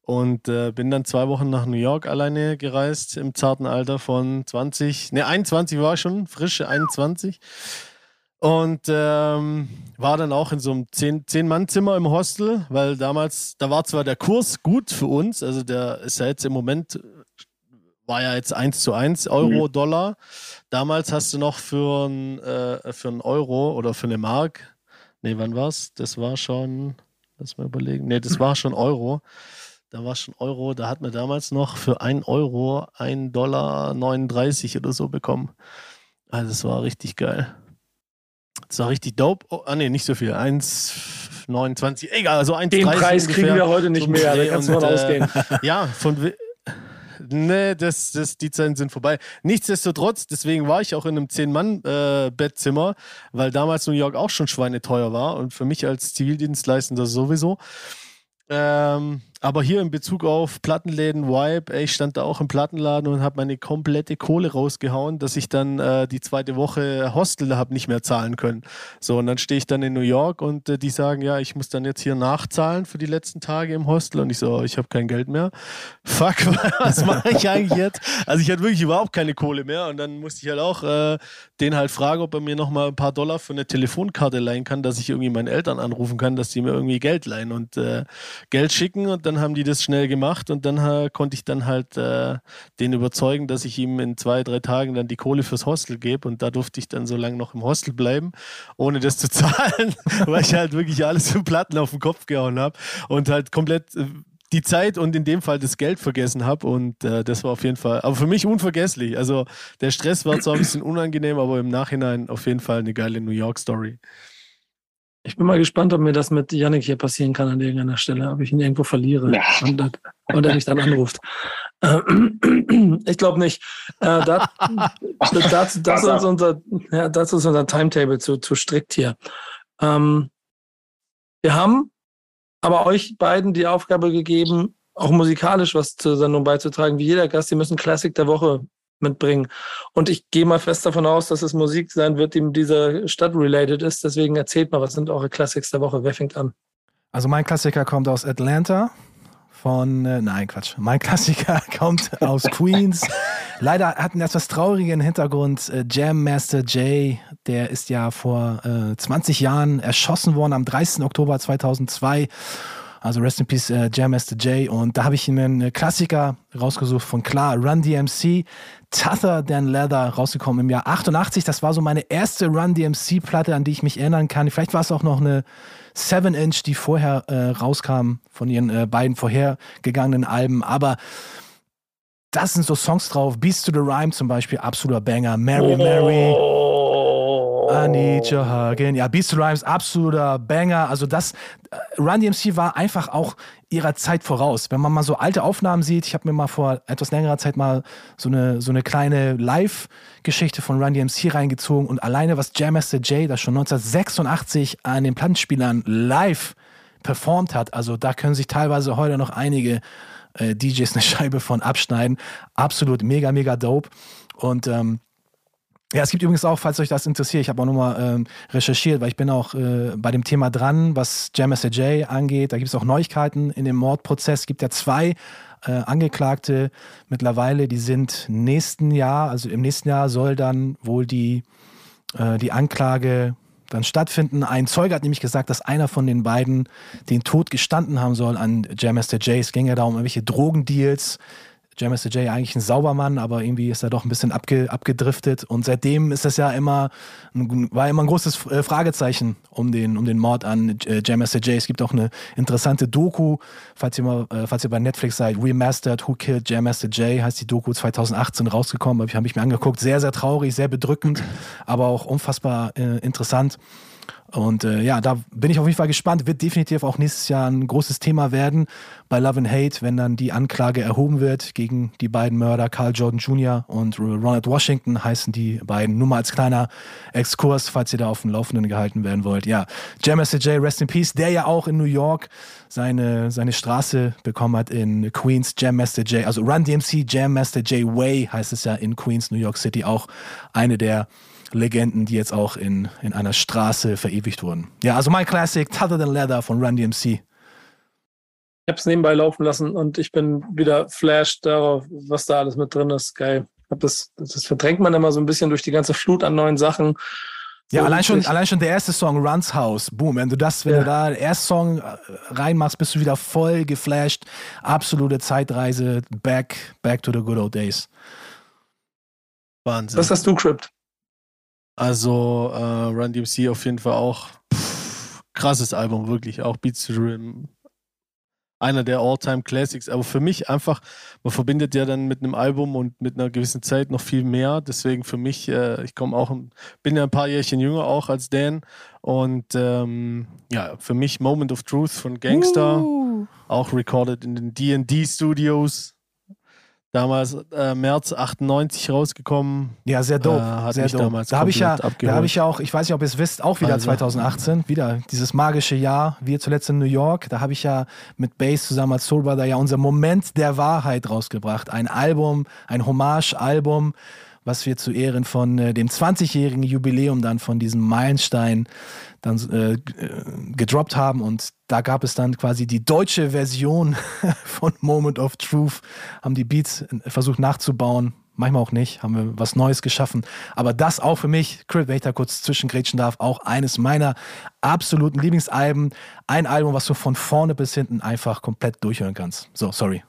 und äh, bin dann zwei Wochen nach New York alleine gereist im zarten Alter von 20, ne 21 war ich schon, frische 21. Und ähm, war dann auch in so einem Zehn- Zehn-Mann-Zimmer im Hostel, weil damals, da war zwar der Kurs gut für uns, also der ist ja jetzt im Moment war ja jetzt 1 zu 1 Euro, Dollar. Damals hast du noch für ein, äh, für einen Euro oder für eine Mark, nee, wann war's? Das war schon, lass mal überlegen, nee, das war schon Euro. Da war schon Euro, da hat man damals noch für 1 Euro 1 Dollar 39 oder so bekommen. Also das war richtig geil. Das war richtig dope. Oh, ah nee, nicht so viel. 1,29. Egal, also 1,30 den Preis kriegen ungefähr. wir heute nicht mehr, da kannst du von äh, ausgehen. ja, von. Nee, das, das, die Zeiten sind vorbei. Nichtsdestotrotz, deswegen war ich auch in einem Zehn-Mann-Bettzimmer, weil damals New York auch schon schweineteuer war und für mich als Zivildienstleistender sowieso. Ähm, aber hier in Bezug auf Plattenläden, Vibe, ey, ich stand da auch im Plattenladen und habe meine komplette Kohle rausgehauen, dass ich dann äh, die zweite Woche Hostel habe nicht mehr zahlen können. So, und dann stehe ich dann in New York und äh, die sagen, ja, ich muss dann jetzt hier nachzahlen für die letzten Tage im Hostel. Und ich so, ich habe kein Geld mehr. Fuck, was mache ich eigentlich jetzt? Also ich hatte wirklich überhaupt keine Kohle mehr. Und dann musste ich halt auch äh, den halt fragen, ob er mir nochmal ein paar Dollar für eine Telefonkarte leihen kann, dass ich irgendwie meinen Eltern anrufen kann, dass die mir irgendwie Geld leihen und äh, Geld schicken. Und dann dann haben die das schnell gemacht und dann äh, konnte ich dann halt äh, den überzeugen, dass ich ihm in zwei, drei Tagen dann die Kohle fürs Hostel gebe und da durfte ich dann so lange noch im Hostel bleiben, ohne das zu zahlen, weil ich halt wirklich alles für Platten auf den Kopf gehauen habe und halt komplett äh, die Zeit und in dem Fall das Geld vergessen habe und äh, das war auf jeden Fall, aber für mich unvergesslich. Also der Stress war zwar ein bisschen unangenehm, aber im Nachhinein auf jeden Fall eine geile New York Story. Ich bin mal gespannt, ob mir das mit Yannick hier passieren kann an irgendeiner Stelle, ob ich ihn irgendwo verliere Ja. und, und er mich dann anruft. Ich glaube nicht. Äh, da, dazu, dazu, ist unser, ja, dazu ist unser Timetable zu, zu strikt hier. Ähm, wir haben aber euch beiden die Aufgabe gegeben, auch musikalisch was zur Sendung beizutragen. Wie jeder Gast, die müssen Classic der Woche mitbringen. Und ich gehe mal fest davon aus, dass es Musik sein wird, die mit dieser Stadt related ist. Deswegen erzählt mal, was sind eure Classics der Woche? Wer fängt an? Also mein Klassiker kommt aus Atlanta von, äh, nein Quatsch, mein Klassiker kommt aus Queens. Leider hat einen etwas traurigen Hintergrund. Äh, Jam Master Jay, der ist ja vor äh, 20 Jahren erschossen worden am 30. Oktober 2002. Also Rest in Peace äh, Jam Master Jay. Und da habe ich einen äh, Klassiker rausgesucht von klar, Run DMC, Tougher Than Leather, rausgekommen im Jahr 88. Das war so meine erste Run DMC-Platte, an die ich mich erinnern kann. Vielleicht war es auch noch eine 7-Inch, die vorher äh, rauskam von ihren äh, beiden vorhergegangenen Alben. Aber das sind so Songs drauf. Beast to the Rhyme zum Beispiel, absoluter Banger. Mary Mary. I need your hugging. Ja, Beast to the Rhyme ist absoluter Banger. Also das, äh, Run DMC war einfach auch ihrer Zeit voraus. Wenn man mal so alte Aufnahmen sieht, ich habe mir mal vor etwas längerer Zeit mal so eine, so eine kleine Live-Geschichte von Run DMC reingezogen und alleine was Jam Master Jay da schon 1986 an den Plattenspielern live performt hat, also da können sich teilweise heute noch einige äh, DJs eine Scheibe von abschneiden. Absolut mega, mega dope. Und ähm, ja, es gibt übrigens auch, falls euch das interessiert, ich habe auch nochmal ähm, recherchiert, weil ich bin auch äh, bei dem Thema dran, was Jam Master Jay angeht. Da gibt es auch Neuigkeiten in dem Mordprozess. Es gibt ja zwei äh, Angeklagte mittlerweile, die sind nächsten Jahr, also im nächsten Jahr soll dann wohl die, äh, die Anklage dann stattfinden. Ein Zeuge hat nämlich gesagt, dass einer von den beiden den Tod gestanden haben soll an Jam Master Jay. Es ging ja da um irgendwelche Drogendeals. Jam Master Jay eigentlich ein Saubermann, aber irgendwie ist er doch ein bisschen abge, abgedriftet. Und seitdem ist das ja immer, ein- war immer ein großes äh, Fragezeichen um den, um den Mord an äh, Jam Master Jay. Es gibt auch eine interessante Doku, falls ihr mal, äh, falls ihr bei Netflix seid, Remastered, Who Killed Jam Master Jay, heißt die Doku 2018 rausgekommen, habe ich, hab ich mir angeguckt. Sehr, sehr traurig, sehr bedrückend, aber auch unfassbar äh, interessant. Und äh, ja, da bin ich auf jeden Fall gespannt. Wird definitiv auch nächstes Jahr ein großes Thema werden bei Love and Hate, wenn dann die Anklage erhoben wird gegen die beiden Mörder, Carl Jordan Jr. und Ronald Washington heißen die beiden. Nur mal als kleiner Exkurs, falls ihr da auf dem Laufenden gehalten werden wollt. Ja, Jam Master Jay, Rest in Peace, der ja auch in New York seine, seine Straße bekommen hat in Queens, Jam Master Jay, also Run DMC, Jam Master Jay Way heißt es ja in Queens, New York City, auch eine der Legenden, die jetzt auch in, in einer Straße verewigt wurden. Ja, also mein Classic, Tougher Than Leather von Run DMC. Ich habe es nebenbei laufen lassen und ich bin wieder flashed darauf, was da alles mit drin ist. Geil. Das, das verdrängt man immer so ein bisschen durch die ganze Flut an neuen Sachen. Ja, So allein schon, allein schon der erste Song, Runs House, boom, wenn du das, wenn Ja. du da den ersten Song äh, reinmachst, bist du wieder voll geflasht. Absolute Zeitreise, back, back to the good old days. Wahnsinn. Was hast du, Crypt? Also äh, Run DMC auf jeden Fall auch pff, krasses Album, wirklich. Auch Beats to the Rim. Einer der All-Time Classics. Aber für mich einfach, man verbindet ja dann mit einem Album und mit einer gewissen Zeit noch viel mehr. Deswegen für mich, äh, ich komme auch, bin ja ein paar Jährchen jünger auch als Dan. Und ähm, ja, für mich Moment of Truth von Gangster. Uh. Auch recorded in den D&D Studios. Damals äh, März 98 rausgekommen. Ja, sehr dope. Äh, sehr dope. Da habe ich ja, da habe ich ja auch, ich weiß nicht, ob ihr es wisst, auch wieder Also. 2018, wieder dieses magische Jahr, wir zuletzt in New York. Da habe ich ja mit Bass zusammen als Soul Brother ja unser Moment der Wahrheit rausgebracht. Ein Album, ein Hommage-Album, was wir zu Ehren von äh, dem 20-jährigen Jubiläum dann von diesem Meilenstein dann äh, äh, gedroppt haben und da gab es dann quasi die deutsche Version von Moment of Truth, haben die Beats äh, versucht nachzubauen manchmal auch nicht, haben wir was Neues geschaffen. Aber das auch für mich, Crit, wenn ich da kurz zwischengrätschen darf, auch eines meiner absoluten Lieblingsalben. Ein Album, was du von vorne bis hinten einfach komplett durchhören kannst. So, sorry.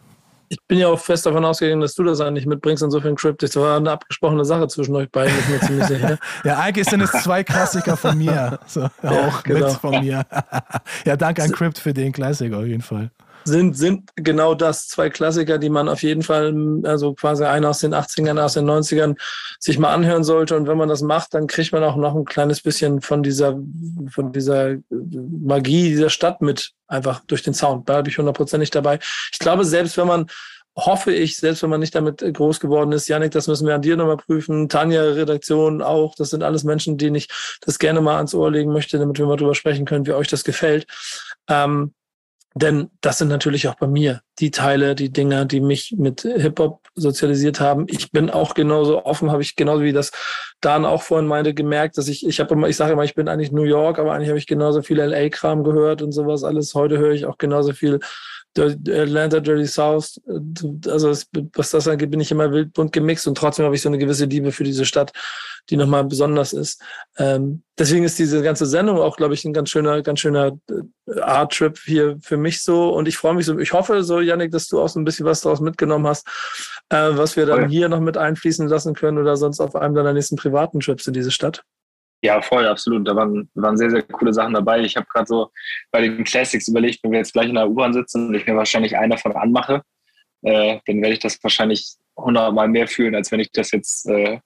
Ich bin ja auch fest davon ausgegangen, dass du das eigentlich mitbringst. Insofern Crypt, das war eine abgesprochene Sache zwischen euch beiden, ist mir ziemlich sicher. ja, eigentlich sind es zwei Klassiker von mir. So, ja, auch genau. mit von mir. ja, danke an Crypt für den Klassiker auf jeden Fall sind, sind genau das zwei Klassiker, die man auf jeden Fall, also quasi einer aus den 80ern, aus den 90ern, sich mal anhören sollte. Und wenn man das macht, dann kriegt man auch noch ein kleines bisschen von dieser, von dieser Magie dieser Stadt mit, einfach durch den Sound. Da bin ich hundertprozentig dabei. Ich glaube, selbst wenn man hoffe ich, selbst wenn man nicht damit groß geworden ist, Janik, das müssen wir an dir nochmal prüfen, Tanja, Redaktion auch, das sind alles Menschen, denen ich das gerne mal ans Ohr legen möchte, damit wir mal drüber sprechen können, wie euch das gefällt. Ähm, denn das sind natürlich auch bei mir die Teile, die Dinge, die mich mit Hip-Hop sozialisiert haben. Ich bin auch genauso offen, habe ich genauso wie das Dan auch vorhin meinte, gemerkt, dass ich, ich habe immer, ich sage immer, ich bin eigentlich New York, aber eigentlich habe ich genauso viel LA-Kram gehört und sowas alles. Heute höre ich auch genauso viel Atlanta, Dirty South, also was das angeht, bin ich immer wild bunt gemixt und trotzdem habe ich so eine gewisse Liebe für diese Stadt, die nochmal besonders ist. Ähm, deswegen ist diese ganze Sendung auch, glaube ich, ein ganz schöner, ganz schöner äh, Art-Trip hier für mich so und ich freue mich so, ich hoffe so, Yannick, dass du auch so ein bisschen was daraus mitgenommen hast, äh, was wir dann oh ja. hier noch mit einfließen lassen können oder sonst auf einem deiner nächsten privaten Trips in diese Stadt. Ja, voll, absolut. Da waren, waren sehr, sehr coole Sachen dabei. Ich habe gerade so bei den Classics überlegt, wenn wir jetzt gleich in der U-Bahn sitzen und ich mir wahrscheinlich einen davon anmache, äh, dann werde ich das wahrscheinlich hundertmal mehr fühlen, als wenn ich das jetzt äh,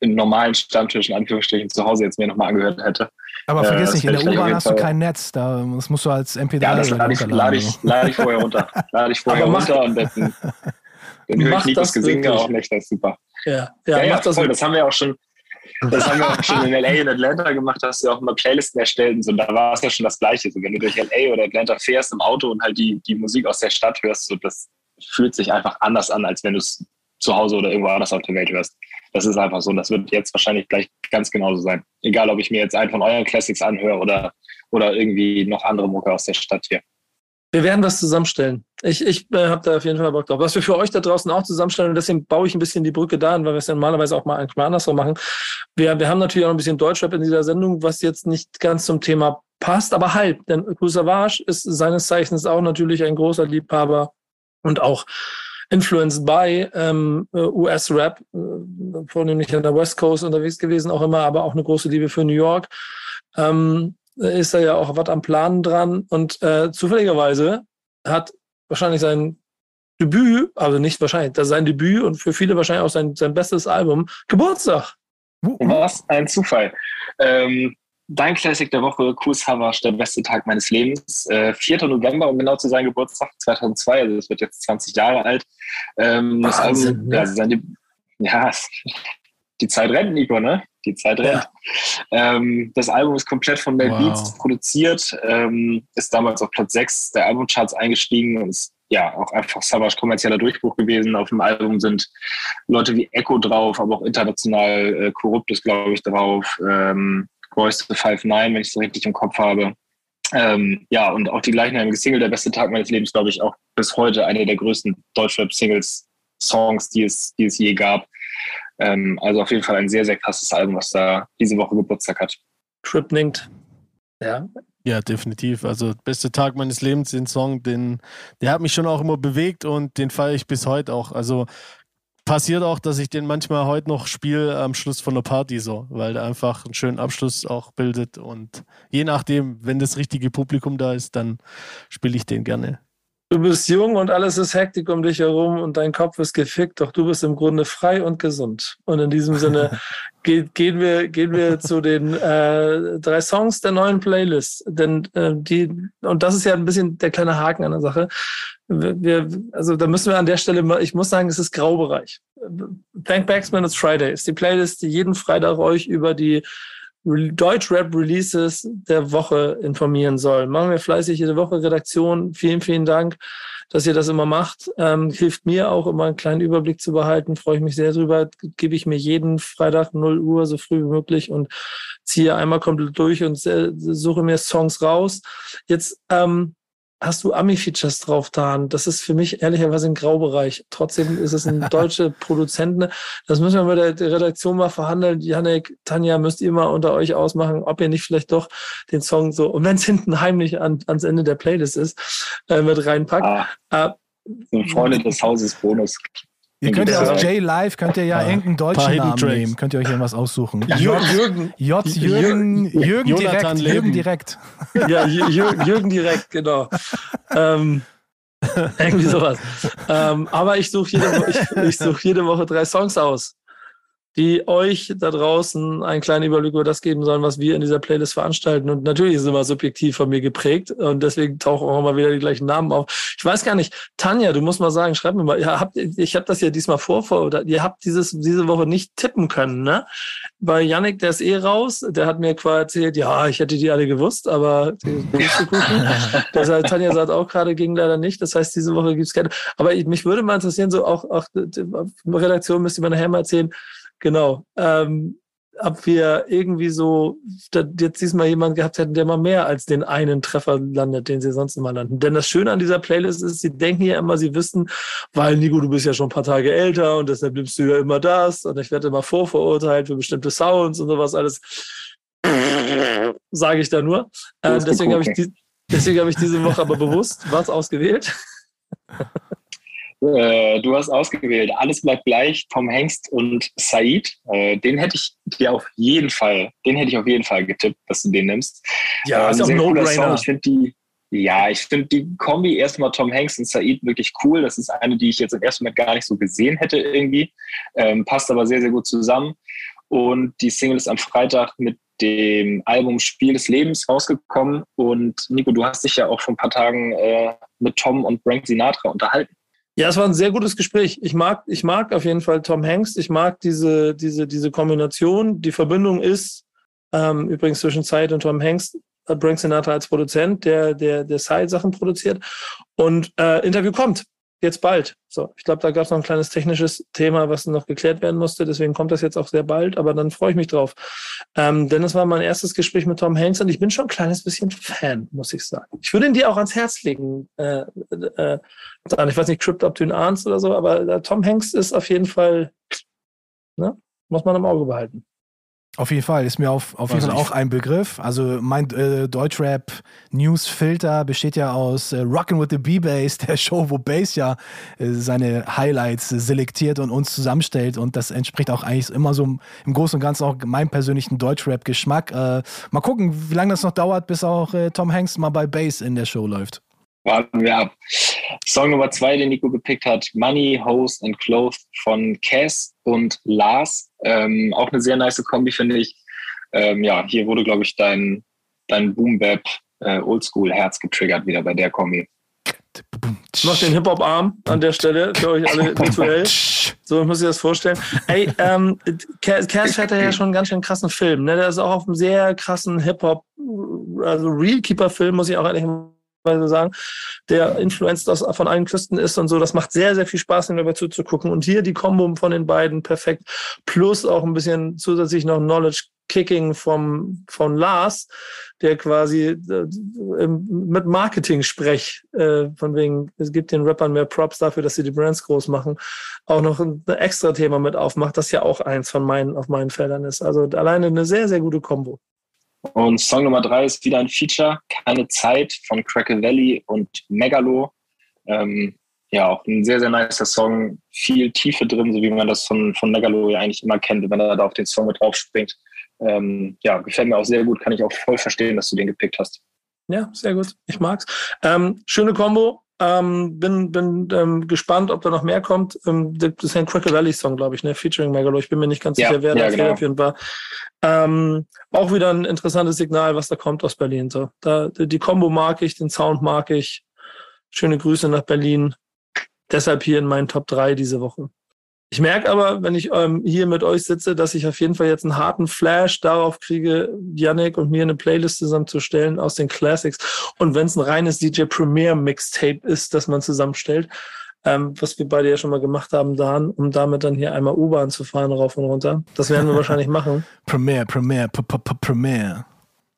im normalen Stammtisch in Anführungsstrichen zu Hause jetzt mir nochmal angehört hätte. Aber vergiss äh, nicht, in der U-Bahn hast du kein Netz, da, das musst du als MP3 Ja, das lade ich, lade ich, lade ich vorher runter. Lade ich vorher runter und dann, dann höre ich Nikos Gesinge auch nicht, das ist super. Ja, ja, ja, ja das, voll, das haben wir auch schon das haben wir auch schon in LA und Atlanta gemacht, da hast du auch immer Playlisten erstellt und so. Da war es ja schon das Gleiche. So, wenn du durch LA oder Atlanta fährst im Auto und halt die, die Musik aus der Stadt hörst, so, das fühlt sich einfach anders an, als wenn du es zu Hause oder irgendwo anders auf der Welt hörst. Das ist einfach so. Und das wird jetzt wahrscheinlich gleich ganz genauso sein. Egal, ob ich mir jetzt einen von euren Classics anhöre oder, oder irgendwie noch andere Mucke aus der Stadt hier. Wir werden was zusammenstellen. Ich, ich äh, habe da auf jeden Fall Bock drauf. Was wir für euch da draußen auch zusammenstellen, und deswegen baue ich ein bisschen die Brücke da weil wir es ja normalerweise auch mal, mal andersrum machen. Wir, wir haben natürlich auch ein bisschen Deutschrap in dieser Sendung, was jetzt nicht ganz zum Thema passt, aber halb. Denn Cool Savage ist seines Zeichens auch natürlich ein großer Liebhaber und auch influenced by ähm, äh, US-Rap, äh, vornehmlich an der West Coast unterwegs gewesen, auch immer, aber auch eine große Liebe für New York. Ähm, ist da ja auch was am Planen dran. Und äh, zufälligerweise hat wahrscheinlich sein Debüt, also nicht wahrscheinlich, das ist sein Debüt und für viele wahrscheinlich auch sein, sein bestes Album, Geburtstag. Was ein Zufall. Ähm, dein Classic der Woche, Cool Savage, der beste Tag meines Lebens. Äh, 4. November, um genau zu sein, Geburtstag 2002, also das wird jetzt 20 Jahre alt. Ähm, das Album, ne? ja, seine, ja, die Zeit rennt, Nico, ne? Die Zeit rennt. Ja. Ähm, das Album ist komplett von Mel wow. Beats produziert, ähm, ist damals auf Platz 6 der Albumcharts eingestiegen und ist ja auch einfach Savage kommerzieller Durchbruch gewesen. Auf dem Album sind Leute wie Echo drauf, aber auch international äh, Korrupt ist, glaube ich, drauf. Ähm, the Five Nine, wenn ich es richtig im Kopf habe. Ähm, ja, und auch die gleichnamige Single, Der beste Tag meines Lebens, glaube ich, auch bis heute eine der größten Deutschrap-Singles, Songs, die es, die es je gab. Ähm, also auf jeden Fall ein sehr, sehr krasses Album, was da diese Woche Geburtstag hat. Tripningt. Ja. Ja, definitiv. Also beste Tag meines Lebens, den Song, den, der hat mich schon auch immer bewegt und den feiere ich bis heute auch. Also passiert auch, dass ich den manchmal heute noch spiele am Schluss von der Party so, weil der einfach einen schönen Abschluss auch bildet und je nachdem, wenn das richtige Publikum da ist, dann spiele ich den gerne. Du bist jung und alles ist Hektik um dich herum und dein Kopf ist gefickt, doch du bist im Grunde frei und gesund. Und in diesem Sinne geht, gehen, wir, gehen wir zu den äh, drei Songs der neuen Playlist. Denn äh, die, und das ist ja ein bisschen der kleine Haken an der Sache. Wir, also da müssen wir an der Stelle mal, ich muss sagen, es ist Graubereich. Thank Baxman, it's Friday. Ist die Playlist, die jeden Freitag euch über die Deutschrap-Releases der Woche informieren soll. Machen wir fleißig jede Woche Redaktion. Vielen, vielen Dank, dass ihr das immer macht. Ähm, hilft mir auch immer einen kleinen Überblick zu behalten. Freue ich mich sehr drüber. Gebe ich mir jeden Freitag 0 Uhr so früh wie möglich und ziehe einmal komplett durch und suche mir Songs raus. Jetzt ähm, hast du Ami-Features drauf da. Das ist für mich ehrlicherweise ein Graubereich. Trotzdem ist es ein deutscher Produzent. Ne? Das müssen wir mit der, Redaktion mal verhandeln. Janek, Tanja, müsst ihr mal unter euch ausmachen, ob ihr nicht vielleicht doch den Song so, und wenn es hinten heimlich an, ans Ende der Playlist ist, äh, mit reinpackt. Ah, äh, Freunde des Hauses Bonus. Ihr könnt ja aus J-Live, könnt ihr ja ah, irgendeinen deutschen Namen Tracks. nehmen. Könnt ihr euch irgendwas aussuchen. J, Jürgen. J, Jürgen, Jürgen direkt. Jürgen direkt. Ja, Jürgen, Jürgen direkt, genau. ähm, irgendwie sowas. Ähm, aber ich suche jede, ich, ich such jede Woche drei Songs aus die euch da draußen einen kleinen Überblick über das geben sollen, was wir in dieser Playlist veranstalten. Und natürlich ist es immer subjektiv von mir geprägt und deswegen tauchen auch immer wieder die gleichen Namen auf. Ich weiß gar nicht, Tanja, du musst mal sagen, schreib mir mal, ihr habt, ich habe das ja diesmal vor, vor oder ihr habt dieses, diese Woche nicht tippen können, ne? Bei Yannick, der ist eh raus, der hat mir quasi erzählt, ja, ich hätte die alle gewusst, aber die Deshalb, Tanja sagt auch gerade, ging leider nicht. Das heißt, diese Woche gibt's keine. Aber ich, mich würde mal interessieren, so auch, auch Redaktion müsst ihr mir nachher mal erzählen, Genau. Ähm, ob wir irgendwie so jetzt diesmal jemand gehabt hätten, der mal mehr als den einen Treffer landet, den sie sonst immer landen. Denn das Schöne an dieser Playlist ist, sie denken ja immer, sie wissen, weil Nico, du bist ja schon ein paar Tage älter und deshalb nimmst du ja immer das und ich werde immer vorverurteilt für bestimmte Sounds und sowas alles. Sage ich da nur. Äh, deswegen habe ich, die, deswegen hab ich diese Woche aber bewusst was ausgewählt. Äh, du hast ausgewählt, alles bleibt gleich, Tom Hengst und Said. Äh, den hätte ich dir auf jeden Fall, den hätte ich auf jeden Fall getippt, dass du den nimmst. Ja, äh, ist auch ein No-Brainer. Ich finde die, ja, ich finde die Kombi erstmal Tom Hanks und Said wirklich cool. Das ist eine, die ich jetzt im ersten Moment gar nicht so gesehen hätte irgendwie. Ähm, passt aber sehr, sehr gut zusammen. Und die Single ist am Freitag mit dem Album Spiel des Lebens rausgekommen. Und Nico, du hast dich ja auch vor ein paar Tagen äh, mit Tom und Frank Sinatra unterhalten. Ja, es war ein sehr gutes Gespräch. Ich mag, ich mag auf jeden Fall Tom Hanks. Ich mag diese, diese, diese Kombination. Die Verbindung ist ähm, übrigens zwischen Zeit und Tom Hanks. Äh, Frank Sinatra als Produzent, der, der, der Side-Sachen produziert. Und äh, Interview kommt jetzt bald. So, ich glaube, da gab es noch ein kleines technisches Thema, was noch geklärt werden musste. Deswegen kommt das jetzt auch sehr bald, aber dann freue ich mich drauf. Ähm, denn das war mein erstes Gespräch mit Tom Hanks und ich bin schon ein kleines bisschen Fan, muss ich sagen. Ich würde ihn dir auch ans Herz legen. Äh, äh, ich weiß nicht, Crypt Up Arns oder so, aber äh, Tom Hanks ist auf jeden Fall, ne, muss man im Auge behalten. Auf jeden Fall, ist mir auf, auf jeden Fall auch ein Begriff. Also mein äh, Deutschrap Newsfilter besteht ja aus äh, Rockin' with the B-Bass, der Show, wo Bass ja äh, seine Highlights äh, selektiert und uns zusammenstellt. Und das entspricht auch eigentlich immer so im Großen und Ganzen auch meinem persönlichen Deutschrap-Geschmack. Äh, mal gucken, wie lange das noch dauert, bis auch äh, Tom Hanks mal bei Bass in der Show läuft. Warten wir ab. Song Nummer zwei, den Nico gepickt hat, Money, Hose and Clothes von Cass und Lars. Ähm, auch eine sehr nice Kombi, finde ich. Ähm, ja, hier wurde, glaube ich, dein, dein Boom-Bap äh, Oldschool-Herz getriggert wieder bei der Kombi. Noch den Hip-Hop-Arm an der Stelle für euch alle virtuell. So muss ich das vorstellen. Ey, ähm, Cass hat ja schon einen ganz schön krassen Film. Ne? Der ist auch auf einem sehr krassen Hip-Hop, also Real-Keeper-Film, muss ich auch ehrlich sagen, der influenced aus, von allen Küsten ist und so. Das macht sehr, sehr viel Spaß, ihm dabei zuzugucken. Und hier die Kombo von den beiden perfekt. Plus auch ein bisschen zusätzlich noch Knowledge Kicking vom, von Lars, der quasi äh, mit Marketing-Sprech, äh, von wegen, es gibt den Rappern mehr Props dafür, dass sie die Brands groß machen, auch noch ein extra Thema mit aufmacht, das ja auch eins von meinen, auf meinen Feldern ist. Also alleine eine sehr, sehr gute Kombo. Und Song Nummer drei ist wieder ein Feature, Keine Zeit von Crackle Valley und Megalo. Ähm, ja, auch ein sehr, sehr nicer Song, viel Tiefe drin, so wie man das von, von Megalo ja eigentlich immer kennt, wenn er da auf den Song mit drauf springt. Ähm, ja, gefällt mir auch sehr gut, kann ich auch voll verstehen, dass du den gepickt hast. Ja, sehr gut. Ich mag's. Ähm, schöne Kombo. Ähm, bin bin ähm, gespannt, ob da noch mehr kommt. Ähm, das ist ein Cracker Valley Song, glaube ich, ne? Featuring Megalo. Ich bin mir nicht ganz ja, sicher, wer ja, da genau. auf jeden Fall. Ähm, auch wieder ein interessantes Signal, was da kommt aus Berlin. So, da, die Combo mag ich, den Sound mag ich. Schöne Grüße nach Berlin. Deshalb hier in meinen Top 3 diese Woche. Ich merke aber, wenn ich ähm, hier mit euch sitze, dass ich auf jeden Fall jetzt einen harten Flash darauf kriege, Yannick und mir eine Playlist zusammenzustellen aus den Classics. Und wenn es ein reines DJ Premier Mixtape ist, das man zusammenstellt, ähm, was wir beide ja schon mal gemacht haben, Dan, um damit dann hier einmal U-Bahn zu fahren, rauf und runter. Das werden wir wahrscheinlich machen. Premier, Premier, Premier.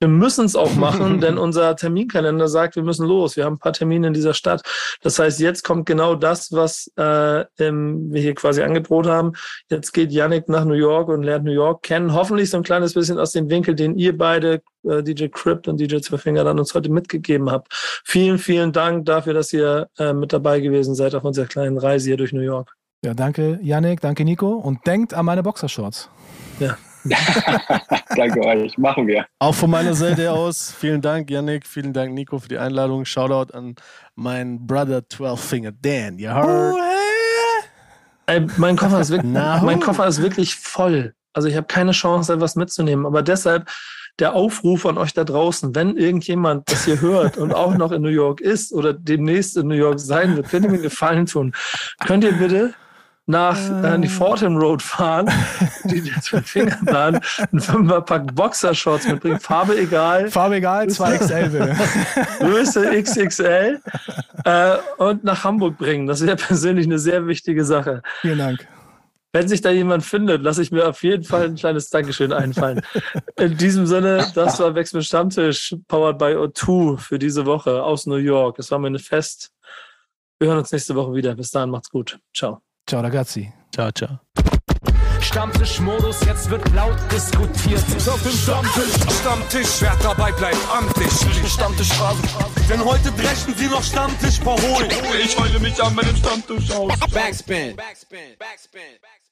Wir müssen es auch machen, denn unser Terminkalender sagt, wir müssen los. Wir haben ein paar Termine in dieser Stadt. Das heißt, jetzt kommt genau das, was äh, ähm, wir hier quasi angedroht haben. Jetzt geht Yannick nach New York und lernt New York kennen. Hoffentlich so ein kleines bisschen aus dem Winkel, den ihr beide, äh, DJ Crypt und DJ Zwölfinger, dann uns heute mitgegeben habt. Vielen, vielen Dank dafür, dass ihr äh, mit dabei gewesen seid auf unserer kleinen Reise hier durch New York. Ja, danke Yannick, danke Nico und denkt an meine Boxershorts. Ja. Danke euch, machen wir. Auch von meiner Seite aus, vielen Dank, Yannick, vielen Dank, Nico, für die Einladung. Shoutout an meinen Brother 12 Finger Dan. You heard? Ey, mein, Koffer ist wirklich, Na, mein. Koffer ist wirklich voll. Also ich habe keine Chance, etwas mitzunehmen. Aber deshalb der Aufruf an euch da draußen, wenn irgendjemand das hier hört und auch noch in New York ist oder demnächst in New York sein wird, könnt ihr mir einen Gefallen tun. Könnt ihr bitte nach äh, die Fordham Road fahren, die die Fingerbahn, einen Fünferpack Boxershorts mitbringen, Farbe egal, Farbe egal, 2XL bitte. Größe XXL äh, und nach Hamburg bringen. Das wäre persönlich eine sehr wichtige Sache. Vielen Dank. Wenn sich da jemand findet, lasse ich mir auf jeden Fall ein kleines Dankeschön einfallen. In diesem Sinne, das war Wex mit Stammtisch, powered by O2 für diese Woche aus New York. Es war mir ein Fest. Wir hören uns nächste Woche wieder. Bis dahin, macht's gut. Ciao. Ciao ragazzi. Ciao, ciao. Stammtischmodus, jetzt wird laut diskutiert. Auf dem Stammtisch, Stammtisch, wer dabei bleibt am Tisch. Stammtischphase. Denn heute brechen sie noch Stammtisch verholen. Ich heule mich an meinem Stammtisch aus. Backspin. Backspin. Backspin. Backspin.